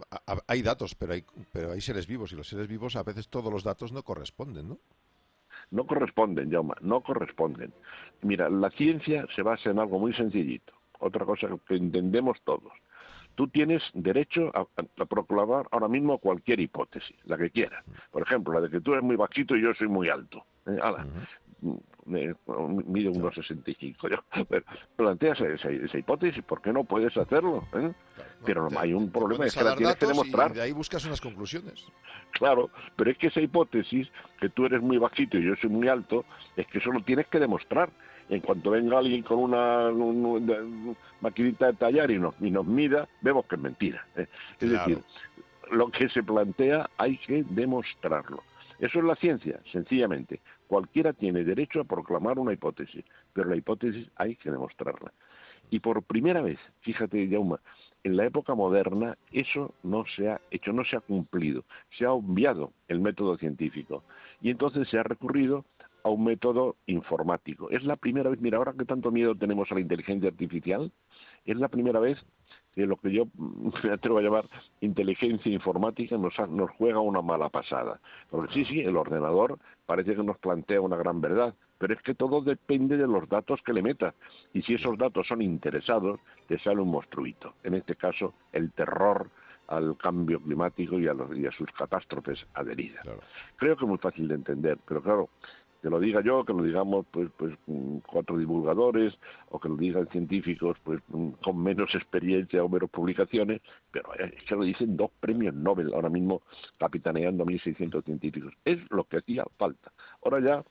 hay datos, pero hay, pero hay seres vivos y los seres vivos a veces todos los datos no corresponden, ¿no? No corresponden, Jaume, no corresponden. Mira, la ciencia se basa en algo muy sencillito, otra cosa que entendemos todos. Tú tienes derecho a, proclamar ahora mismo cualquier hipótesis, la que quieras. Por ejemplo, la de que tú eres muy bajito y yo soy muy alto. ¿Eh? me, mide unos 65 yo. Pero planteas esa, esa, hipótesis, ¿por qué no puedes hacerlo? Eh? pero no, hay un problema, es que la tienes que demostrar. Y de ahí buscas unas conclusiones. Claro, pero es que esa hipótesis, que tú eres muy bajito y yo soy muy alto, es que eso lo tienes que demostrar. En cuanto venga alguien con una, maquinita de tallar y nos, y nos mida, vemos que es mentira. ¿eh? Es decir, lo que se plantea hay que demostrarlo. Eso es la ciencia, sencillamente. Cualquiera tiene derecho a proclamar una hipótesis, pero la hipótesis hay que demostrarla. Y por primera vez, fíjate, Jauma, en la época moderna eso no se ha hecho, no se ha cumplido, se ha obviado el método científico y entonces se ha recurrido a un método informático. Es la primera vez, mira, ahora que tanto miedo tenemos a la inteligencia artificial, es la primera vez que lo que yo me atrevo a llamar inteligencia informática nos, nos juega una mala pasada. Porque sí, sí, el ordenador parece que nos plantea una gran verdad, pero es que todo depende de los datos que le metas. Y si esos datos son interesados, te sale un monstruito. En este caso, el terror al cambio climático y a, los, y a sus catástrofes adheridas. Creo que es muy fácil de entender, pero claro, que lo diga yo, que lo digamos pues, pues mm, cuatro divulgadores o que lo digan científicos pues mm, con menos experiencia o menos publicaciones, pero es que lo dicen dos premios Nobel ahora mismo capitaneando a 1.600 científicos. Es lo que hacía falta. Ahora ya...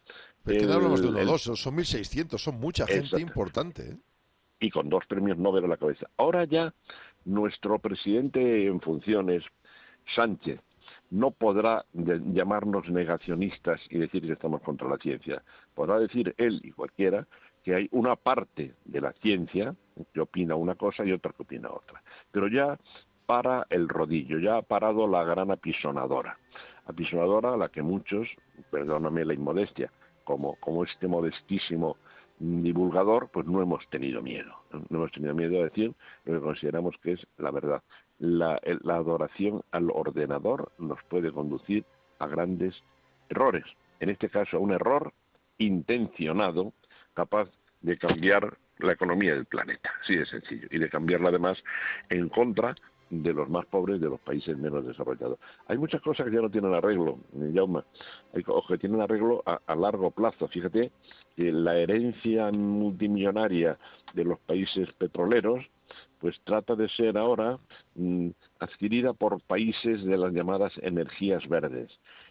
Pero no hablamos de uno o dos, son 1.600, son mucha gente importante. ¿eh? Y con dos premios Nobel a la cabeza. Ahora ya nuestro presidente en funciones, Sánchez, no podrá llamarnos negacionistas y decir que estamos contra la ciencia. Podrá decir él y cualquiera que hay una parte de la ciencia que opina una cosa y otra que opina otra. Pero ya para el rodillo, ya ha parado la gran apisonadora. Apisonadora a la que muchos, perdóname la inmodestia, como, como este modestísimo divulgador, pues no hemos tenido miedo. No hemos tenido miedo a decir lo que consideramos que es la verdad la, adoración al ordenador nos puede conducir a grandes errores. En este caso, a un error intencionado capaz de cambiar la economía del planeta, sí de sencillo, y de cambiarla además en contra de los más pobres de los países menos desarrollados. Hay muchas cosas que ya no tienen arreglo, Jauma, hay cosas que tienen arreglo a, a, largo plazo. Fíjate que la herencia multimillonaria de los países petroleros pues trata de ser ahora mm, adquirida por países de las llamadas energías verdes.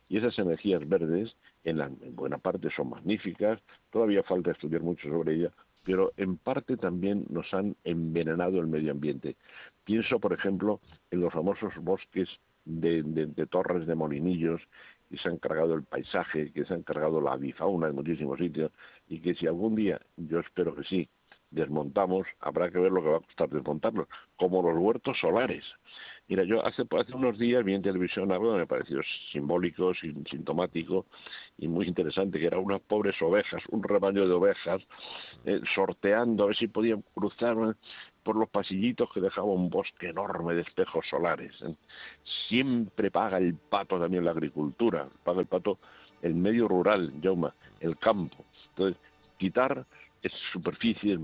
Y esas energías verdes, en, la, buena parte son magníficas, todavía falta estudiar mucho sobre ellas, pero en parte también nos han envenenado el medio ambiente. Pienso, por ejemplo, en los famosos bosques de, de torres de molinillos que se han cargado el paisaje, que se han cargado la avifauna en muchísimos sitios y que si algún día, yo espero que sí, desmontamos, habrá que ver lo que va a costar desmontarlos, como los huertos solares. Mira, yo hace, hace unos días vi en televisión algo que me pareció simbólico, sintomático y muy interesante, que eran unas pobres ovejas, un rebaño de ovejas, eh, sorteando a ver si podían cruzar por los pasillitos que dejaba un bosque enorme de espejos solares. Siempre paga el pato también la agricultura, paga el pato el medio rural, Jauma, el campo. Entonces, quitar superficies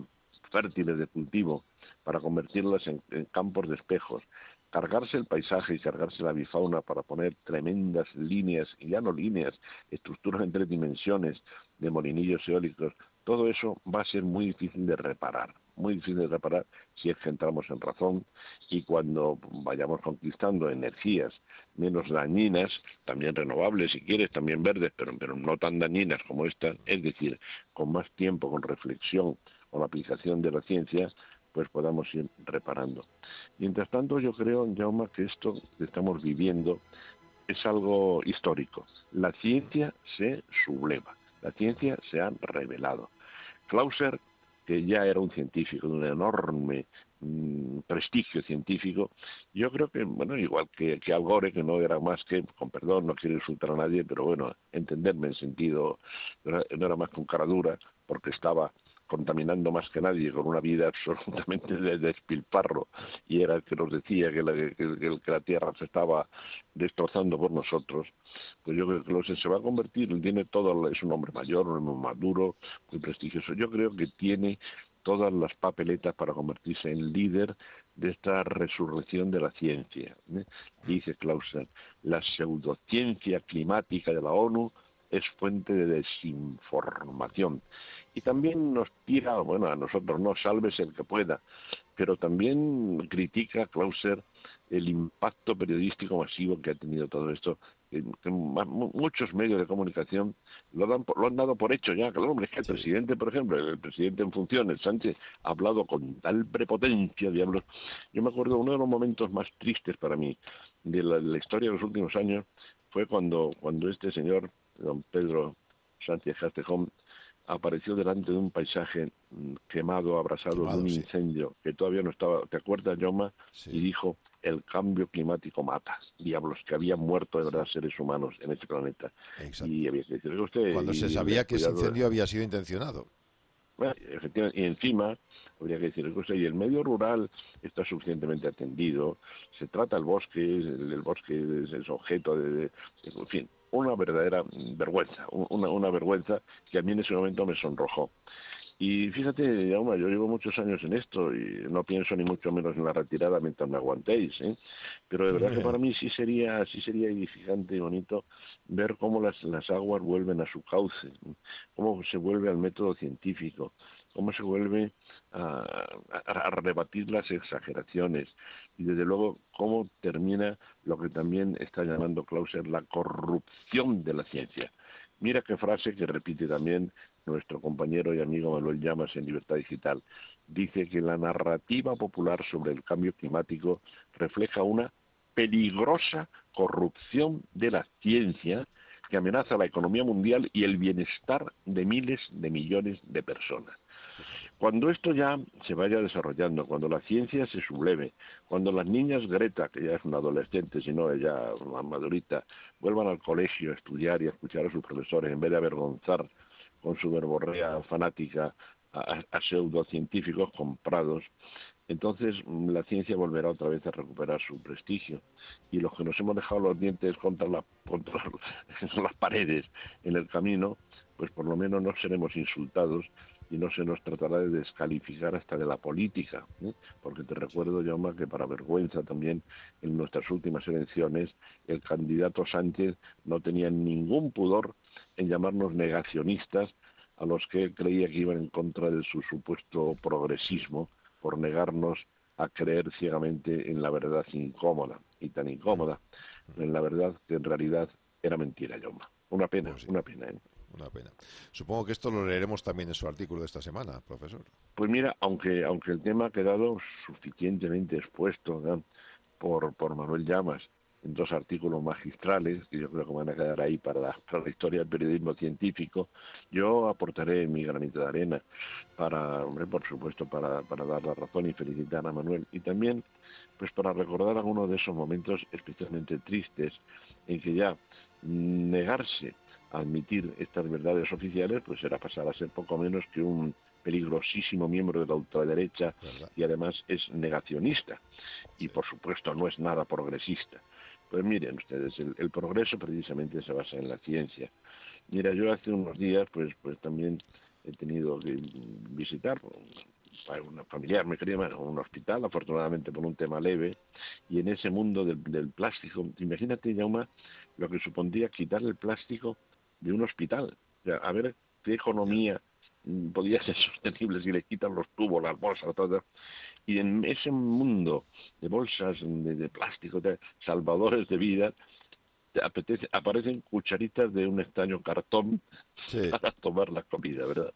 fértiles de cultivo para convertirlas en, campos de espejos, cargarse el paisaje y cargarse la bifauna para poner tremendas líneas, y ya no líneas, estructuras en tres dimensiones de molinillos eólicos, todo eso va a ser muy difícil de reparar, muy difícil de reparar si es que entramos en razón y cuando vayamos conquistando energías menos dañinas, también renovables si quieres, también verdes, pero, pero no tan dañinas como estas, es decir, con más tiempo, con reflexión, con la aplicación de la ciencia, pues podamos ir reparando. Mientras tanto, yo creo, Jaume, que esto que estamos viviendo es algo histórico. La ciencia se subleva, la ciencia se ha revelado. Clauser, que ya era un científico de un enorme mm, prestigio científico, yo creo que, bueno, igual que, que, Al Gore, que no era más que, con perdón, no quiero insultar a nadie, pero bueno, entenderme en sentido, no era, más que un cara dura, porque estaba contaminando más que nadie, con una vida absolutamente de despilfarro, y era el que nos decía que la, que, la Tierra se estaba destrozando por nosotros, pues yo creo que se va a convertir, tiene todo, es un hombre mayor, un hombre maduro, muy prestigioso, yo creo que tiene todas las papeletas para convertirse en líder de esta resurrección de la ciencia. ¿eh? Dice Clausen, la pseudociencia climática de la ONU es fuente de desinformación y también nos tira, bueno, a nosotros no, salves el que pueda, pero también critica Clauser el impacto periodístico masivo que ha tenido todo esto. muchos medios de comunicación lo, dan, lo han dado por hecho ya, claro, hombre, es que el presidente, por ejemplo, el presidente en funciones, Sánchez, ha hablado con tal prepotencia, diablos. Yo me acuerdo, uno de los momentos más tristes para mí de la, de la historia de los últimos años fue cuando, cuando este señor, don Pedro Sánchez Castejón, apareció delante de un paisaje mm, quemado, abrasado de un incendio que todavía no estaba. ¿Te acuerdas, Yoma? Y dijo: el cambio climático mata. Diablos, que habían muerto de verdad seres humanos en este planeta. Y había que usted. Cuando se sabía que ese incendio había sido intencionado. Bueno, efectivamente, y encima, habría que decir y el medio rural está suficientemente atendido, se trata el bosque, el, bosque es, objeto de, en fin, una verdadera vergüenza, una, una vergüenza que a mí en ese momento me sonrojó. Y fíjate, yo llevo muchos años en esto y no pienso ni mucho menos en la retirada mientras me aguantéis, ¿eh? pero de verdad que para mí sí sería, sí sería edificante y bonito ver cómo las, las aguas vuelven a su cauce, cómo se vuelve al método científico, cómo se vuelve a, a, rebatir las exageraciones y desde luego cómo termina lo que también está llamando Clauser la corrupción de la ciencia. Mira qué frase que repite también nuestro compañero y amigo Manuel Llamas en Libertad Digital. Dice que la narrativa popular sobre el cambio climático refleja una peligrosa corrupción de la ciencia que amenaza la economía mundial y el bienestar de miles de millones de personas. Cuando esto ya se vaya desarrollando, cuando la ciencia se subleve, cuando las niñas Greta, que ya es una adolescente, sino ella más madurita, vuelvan al colegio a estudiar y a escuchar a sus profesores en vez de avergonzar con su verborrea fanática a, a pseudocientíficos comprados, entonces mm, la ciencia volverá otra vez a recuperar su prestigio y los que nos hemos dejado los dientes contra, la, contra las paredes en el camino, pues por lo menos no seremos insultados y no se nos tratará de descalificar hasta de la política, ¿eh? porque te recuerdo, Jaume, que para vergüenza también en nuestras últimas elecciones el candidato Sánchez no tenía ningún pudor en llamarnos negacionistas a los que creía que iban en contra de su supuesto progresismo por negarnos a creer ciegamente en la verdad incómoda y tan incómoda, en la verdad que en realidad era mentira, Yoma. Una pena, Pues una pena. ¿eh? Una pena. Supongo que esto lo leeremos también en su artículo de esta semana, profesor. Pues mira, aunque aunque el tema ha quedado suficientemente expuesto ¿no? por, por Manuel Llamas en dos artículos magistrales que yo creo que van a quedar ahí para la, para la historia del periodismo científico, yo aportaré mi granito de arena para, hombre, por supuesto, para, para dar la razón y felicitar a Manuel. Y también pues para recordar algunos de esos momentos especialmente tristes en que ya negarse a admitir estas verdades oficiales pues era pasar a ser poco menos que un peligrosísimo miembro de la ultraderecha y además es negacionista. Y por supuesto no es nada progresista. Pues miren ustedes, el, el progreso precisamente se basa en la ciencia. Mira, yo hace unos días pues pues también he tenido que visitar a una familiar, me quería a un hospital, afortunadamente por un tema leve, y en ese mundo del, del plástico, imagínate, Jauma, lo que supondría quitar el plástico de un hospital. O sea, a ver qué economía podría ser sostenible si le quitan los tubos, las bolsas, todo. Y en ese mundo de bolsas de, de plástico, de salvadores de vida, apetece, aparecen cucharitas de un extraño cartón para tomar la comida, ¿verdad?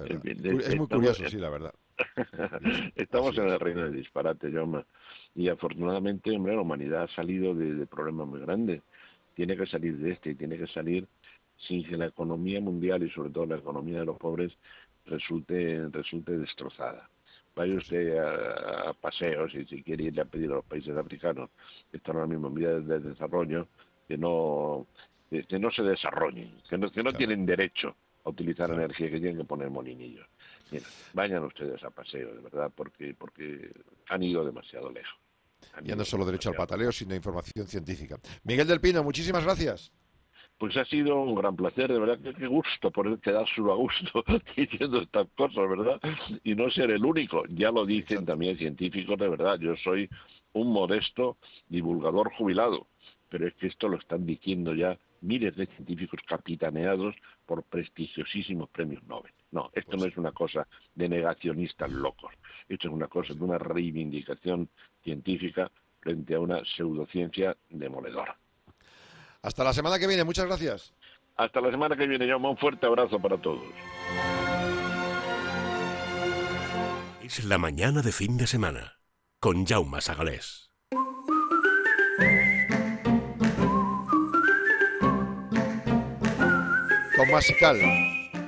En fin, Cu- Es muy estamos curioso, sí, la verdad. Estamos en el reino del disparate, Jaume. Y afortunadamente, hombre, la humanidad ha salido de, de problemas muy grandes. Tiene que salir de este y tiene que salir sin que la economía mundial y sobre todo la economía de los pobres resulte, resulte destrozada. Vaya usted a, a paseos y si quiere irle a pedir a los países africanos que están ahora mismo en vías de desarrollo que no, que, que no se desarrollen, que no, que no tienen derecho a utilizar energía, que tienen que poner molinillos. Mira, vayan ustedes a paseo, de verdad, porque, porque han ido demasiado lejos. Ya no solo derecho al pataleo, sino información científica. Miguel del Pino, muchísimas gracias. Pues ha sido un gran placer, de verdad, que qué gusto poder quedárselo a gusto diciendo estas cosas, ¿verdad? Y no ser el único. Ya lo dicen también científicos, de verdad. Yo soy un modesto divulgador jubilado, pero es que esto lo están diciendo ya miles de científicos capitaneados por prestigiosísimos premios Nobel. No, esto no es una cosa de negacionistas locos. Esto es una cosa de una reivindicación científica frente a una pseudociencia demoledora. Hasta la semana que viene, muchas gracias. Hasta la semana que viene, Jaume. Un fuerte abrazo para todos. Es la mañana de fin de semana con Jaume Sagalés. Con Masical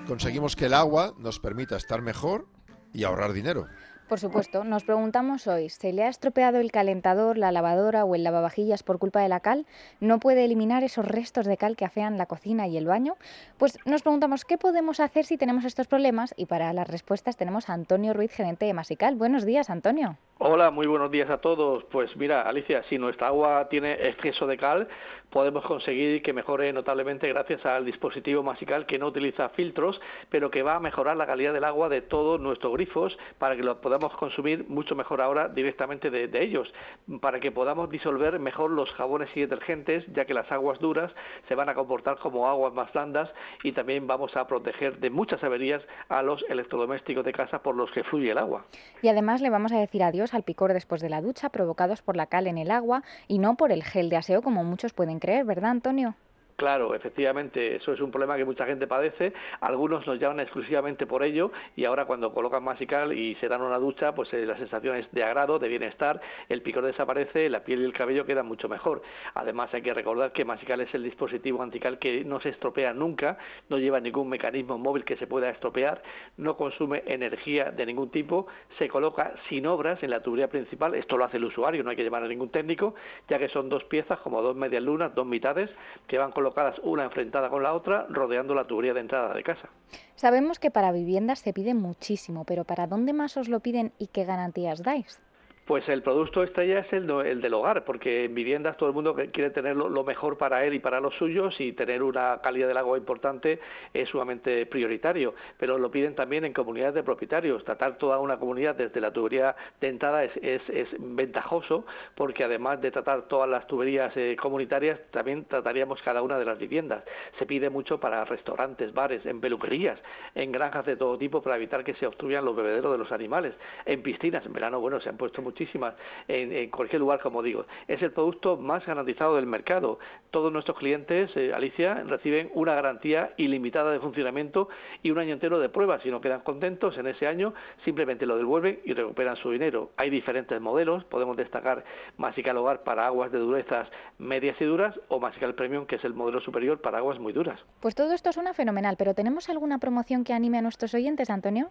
conseguimos que el agua nos permita estar mejor y ahorrar dinero. Por supuesto, nos preguntamos hoy, ¿se le ha estropeado el calentador, la lavadora o el lavavajillas por culpa de la cal? ¿No puede eliminar esos restos de cal que afean la cocina y el baño? Pues nos preguntamos, ¿qué podemos hacer si tenemos estos problemas? Y para las respuestas tenemos a Antonio Ruiz, gerente de Masical. Buenos días, Antonio. Hola, muy buenos días a todos. Pues mira, Alicia, si nuestra agua tiene exceso de cal, podemos conseguir que mejore notablemente gracias al dispositivo Masical que no utiliza filtros, pero que va a mejorar la calidad del agua de todos nuestros grifos para que lo podamos consumir mucho mejor ahora directamente de, de ellos, para que podamos disolver mejor los jabones y detergentes, ya que las aguas duras se van a comportar como aguas más blandas y también vamos a proteger de muchas averías a los electrodomésticos de casa por los que fluye el agua. Y además le vamos a decir adiós al picor después de la ducha provocados por la cal en el agua y no por el gel de aseo como muchos pueden creer, ¿verdad, Antonio? Claro, efectivamente, eso es un problema que mucha gente padece. Algunos nos llaman exclusivamente por ello y ahora cuando colocan Masical y se dan una ducha, pues eh, la sensación es de agrado, de bienestar, el picor desaparece, la piel y el cabello quedan mucho mejor. Además hay que recordar que Masical es el dispositivo antical que no se estropea nunca, no lleva ningún mecanismo móvil que se pueda estropear, no consume energía de ningún tipo, se coloca sin obras en la tubería principal, esto lo hace el usuario, no hay que llamar a ningún técnico, ya que son dos piezas como dos medias lunas, dos mitades, que van colocadas una enfrentada con la otra, rodeando la tubería de entrada de casa. Sabemos que para viviendas se pide muchísimo, pero ¿para dónde más os lo piden y qué garantías dais? Pues el producto estrella es el, el del hogar, porque en viviendas todo el mundo quiere tener lo, mejor para él y para los suyos y tener una calidad del agua importante es sumamente prioritario, pero lo piden también en comunidades de propietarios. Tratar toda una comunidad desde la tubería de entrada es ventajoso porque además de tratar todas las tuberías eh, comunitarias, también trataríamos cada una de las viviendas. Se pide mucho para restaurantes, bares, en peluquerías, en granjas de todo tipo para evitar que se obstruyan los bebederos de los animales, en piscinas. En verano, bueno, se han puesto mucho muchísimas en, en, cualquier lugar, como digo. Es el producto más garantizado del mercado. Todos nuestros clientes, eh, Alicia, reciben una garantía ilimitada de funcionamiento y un año entero de pruebas. Si no quedan contentos en ese año, simplemente lo devuelven y recuperan su dinero. Hay diferentes modelos, podemos destacar Masical Hogar para aguas de durezas medias y duras o Masical Premium, que es el modelo superior para aguas muy duras. Pues todo esto suena fenomenal, pero ¿tenemos alguna promoción que anime a nuestros oyentes, Antonio?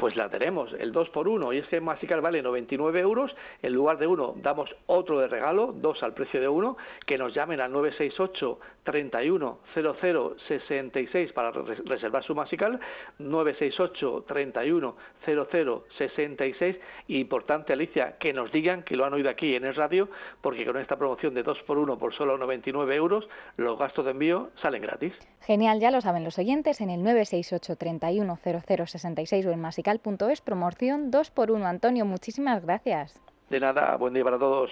Pues la tenemos, el 2 por 1 y es que Masical vale 99 euros, en lugar de uno damos otro de regalo, dos al precio de uno, que nos llamen al 968 31 00 66 para reservar su Masical, 968 31 00 66 y importante Alicia, que nos digan que lo han oído aquí en el radio, porque con esta promoción de 2 por 1 por solo 99 euros, los gastos de envío salen gratis. Genial, ya lo saben los oyentes, en el 968 31 00 66 o en Masical es promoción 2 por 1 Antonio, muchísimas gracias. De nada, buen día para todos.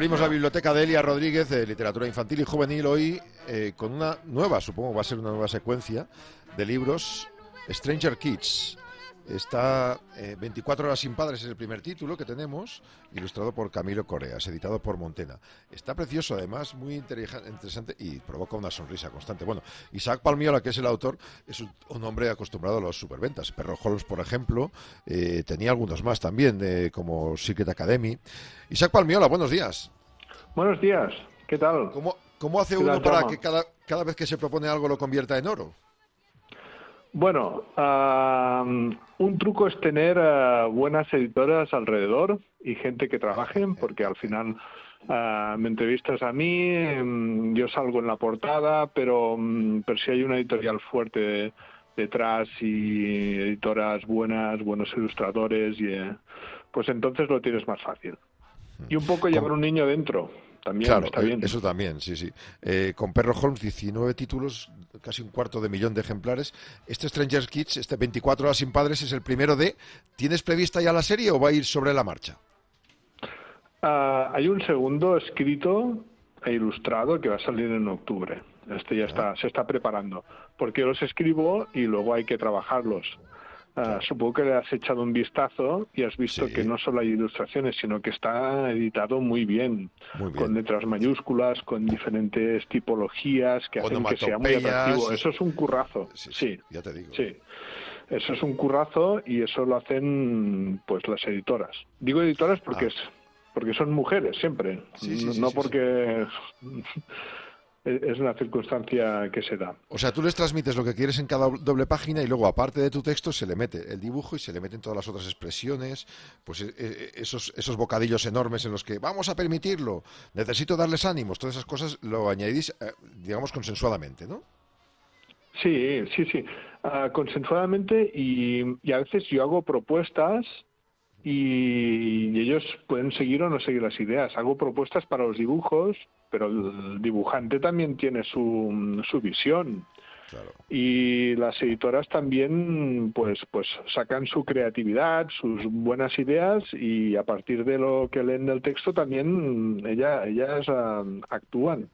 Abrimos la biblioteca de Elia Rodríguez de Literatura Infantil y Juvenil hoy eh, con una nueva, supongo va a ser una nueva secuencia de libros, Stranger Kids. Está 24 eh, horas sin padres, es el primer título que tenemos, ilustrado por Camilo Correas, editado por Montena. Está precioso, además, muy interesante y provoca una sonrisa constante. Bueno, Isaac Palmiola, que es el autor, es un, hombre acostumbrado a las superventas. Perro Holmes, por ejemplo, eh, tenía algunos más también, como Secret Academy. Isaac Palmiola, buenos días. Buenos días, ¿qué tal? ¿Cómo, cómo hace uno para que cada, cada vez que se propone algo lo convierta en oro? Bueno, un truco es tener eh, buenas editoras alrededor y gente que trabajen, porque al final uh, me entrevistas a mí, mm, yo salgo en la portada, pero, mm, pero si hay una editorial fuerte detrás y editoras buenas, buenos ilustradores, y, eh, pues entonces lo tienes más fácil. Y un poco llevar un niño dentro también claro, está bien. Eso también, sí, sí. Eh, con Perro Holmes, 19 títulos, casi un cuarto de millón de ejemplares. Este Stranger Kids, este 24 horas sin padres, es el primero de... ¿Tienes prevista ya la serie o va a ir sobre la marcha? Ah, hay un segundo escrito e ilustrado que va a salir en octubre. Este ya está, se está preparando. Porque yo los escribo y luego hay que trabajarlos. Ah, supongo que le has echado un vistazo y has visto que no solo hay ilustraciones, sino que está editado muy bien, con letras mayúsculas, con diferentes tipologías que hacen que sea muy atractivo. Eso es un currazo. Sí, ya te digo. Sí. Eso es un currazo y eso lo hacen pues las editoras. Digo editoras porque ah. es porque son mujeres siempre, no porque es una circunstancia que se da. O sea, tú les transmites lo que quieres en cada doble página y luego, aparte de tu texto, se le mete el dibujo y se le meten todas las otras expresiones, pues e, e, esos, esos bocadillos enormes en los que vamos a permitirlo, necesito darles ánimos, todas esas cosas lo añadís, eh, digamos, consensuadamente, ¿no? Sí, sí, sí, ah, consensuadamente y, y a veces yo hago propuestas y ellos pueden seguir o no seguir las ideas. Hago propuestas para los dibujos, pero el dibujante también tiene su, su visión. Y las editoras también pues pues sacan su creatividad, sus buenas ideas y a partir de lo que leen del texto también ella, ellas ah, actúan.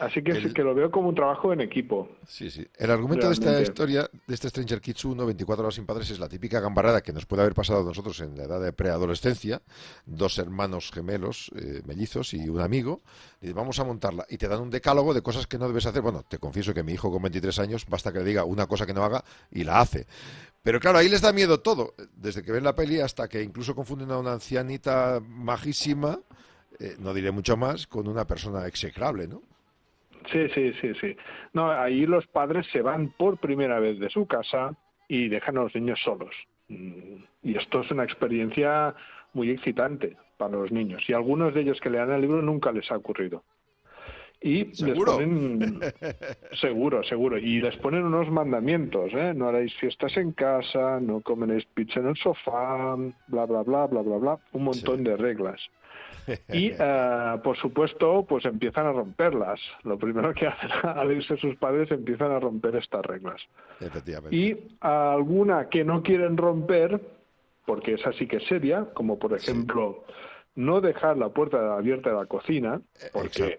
Así que, que lo veo como un trabajo en equipo. Sí, sí. El argumento de esta historia, de este Stranger Kids 1, 24 horas sin padres, es la típica gambarrada que nos puede haber pasado a nosotros en la edad de preadolescencia. Dos hermanos gemelos, eh, mellizos y un amigo. Y vamos a montarla. Y te dan un decálogo de cosas que no debes hacer. Bueno, te confieso que mi hijo con 23 años, basta que le diga una cosa que no haga y la hace. Pero claro, ahí les da miedo todo. Desde que ven la peli hasta que incluso confunden a una ancianita majísima, eh, no diré mucho más, con una persona execrable, ¿no? Sí, sí, sí, sí. No, ahí los padres se van por primera vez de su casa y dejan a los niños solos. Mm, y esto es una experiencia muy excitante para los niños. Y algunos de ellos que lean el libro nunca les ha ocurrido. y ¿Seguro? les ponen seguro seguro y les ponen unos mandamientos ¿eh? no haréis fiestas en casa no comeréis pizza en el sofá bla bla bla bla bla bla un montón de reglas y eh, por supuesto pues empiezan a romperlas. Lo primero que hacen al irse sus padres empiezan a romper estas reglas. Efectivamente. y alguna que no quieren romper porque esa sí que es seria como por ejemplo no dejar la puerta abierta de la cocina porque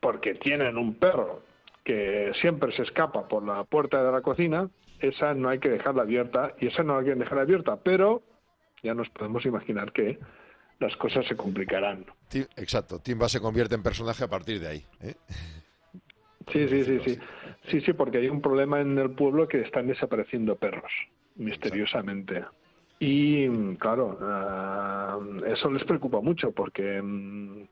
porque tienen un perro que siempre se escapa por la puerta de la cocina, esa no hay que dejarla abierta y esa no hay que dejarla abierta, pero ya nos podemos imaginar que las cosas se complicarán. Tim- exacto, Timba se convierte en personaje a partir de ahí. ¿eh? Sí, sí, sí, sí. Sí, sí, porque hay un problema en el pueblo que están desapareciendo perros, misteriosamente. Y claro, ah, eso les preocupa mucho porque mm,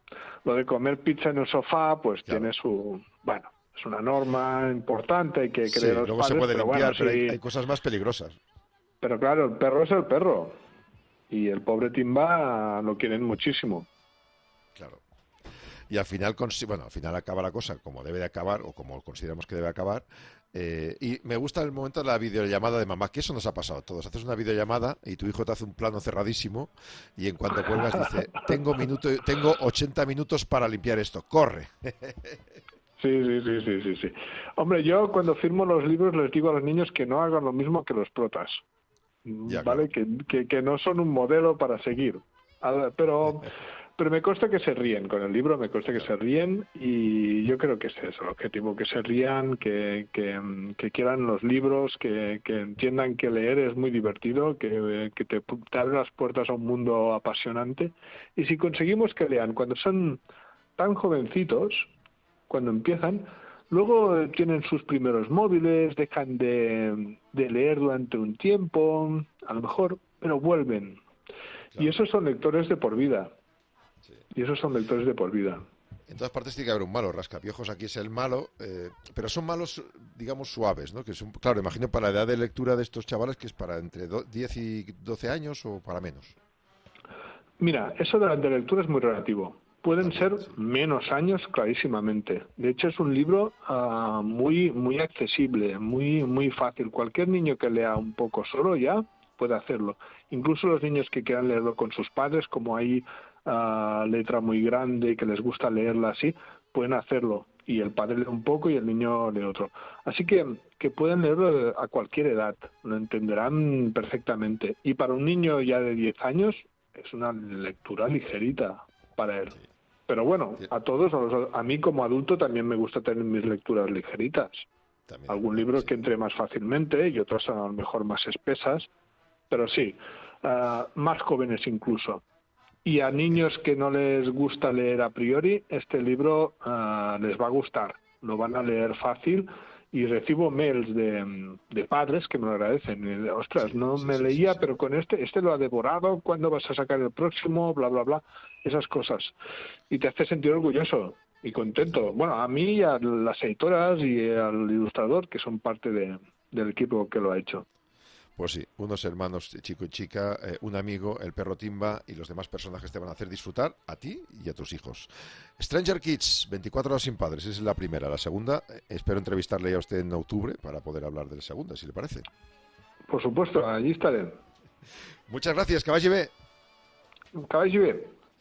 lo de comer pizza en el sofá, pues tiene su, bueno, es una norma importante, hay que Sí, creer los luego se padres, puede pero limpiar, bueno, pero hay, sí. hay cosas más peligrosas. Pero claro, el perro es el perro y el pobre Timba lo quieren muchísimo. Claro. Y al final, bueno, al final acaba la cosa como debe de acabar o como consideramos que debe acabar. eh, y me gusta el momento de la videollamada de mamá, que eso nos ha pasado a todos. Haces una videollamada y tu hijo te hace un plano cerradísimo y en cuanto cuelgas dice, tengo, minuto, tengo 80 minutos para limpiar esto, corre. Sí, sí, sí, sí, sí, sí. Hombre, yo cuando firmo los libros les digo a los niños que no hagan lo mismo que los protas, ¿vale? Que, que, que no son un modelo para seguir. Pero, pero me consta que se ríen con el libro, me consta que se ríen y yo creo que ese es el objetivo, que se rían, que, que, quieran los libros, que, que entiendan que leer es muy divertido, que, que te, te abre las puertas a un mundo apasionante. Y si conseguimos que lean cuando son tan jovencitos, cuando empiezan, luego eh, tienen sus primeros móviles, dejan de, de leer durante un tiempo, a lo mejor, pero vuelven. Y esos son lectores de por vida. Y esos son lectores de por vida. En todas partes tiene que haber un malo. Rascapiojos aquí es el malo, eh, pero son malos, digamos, suaves, ¿no? Que son, claro, imagino para la edad de lectura de estos chavales que es para entre do- 10 y 12 años o para menos. Mira, eso de la de lectura es muy relativo. Pueden ser menos años, clarísimamente. De hecho, es un libro ah, muy, muy accesible, muy, muy fácil. Cualquier niño que lea un poco solo ya puede hacerlo. Incluso los niños que quieran leerlo con sus padres, como hay ah, letra muy grande y que les gusta leerla así, pueden hacerlo. Y el padre lee un poco y el niño lee otro. Así que, que pueden leerlo a cualquier edad, lo entenderán perfectamente. Y para un niño ya de 10 años es una lectura ligerita para él. Pero bueno, a todos, a, los- a mí como adulto también me gusta tener mis lecturas ligeritas. Algún libro que entre más fácilmente y otros a lo mejor más espesas, pero sí, ah, más jóvenes incluso. Y a niños que no les gusta leer a priori, este libro ah, les va a gustar, lo van a leer fácil y recibo mails de, de padres que me lo agradecen. Y Ostras, no me leía, pero con este, este lo ha devorado, ¿cuándo vas a sacar el próximo? Bla, bla, bla, esas cosas. Y te hace sentir orgulloso y contento. Bueno, a mí y a las editoras y al ilustrador, que son parte de- del equipo que lo ha hecho. Pues sí, unos hermanos, chico y chica, eh, un amigo, el perro Timba y los demás personajes te van a hacer disfrutar a ti y a tus hijos. Stranger Kids, 24 horas sin padres, esa es la primera. La segunda, eh, espero entrevistarle a usted en octubre para poder hablar de la segunda, si le parece. Por supuesto, allí estaré. Muchas gracias, que vaya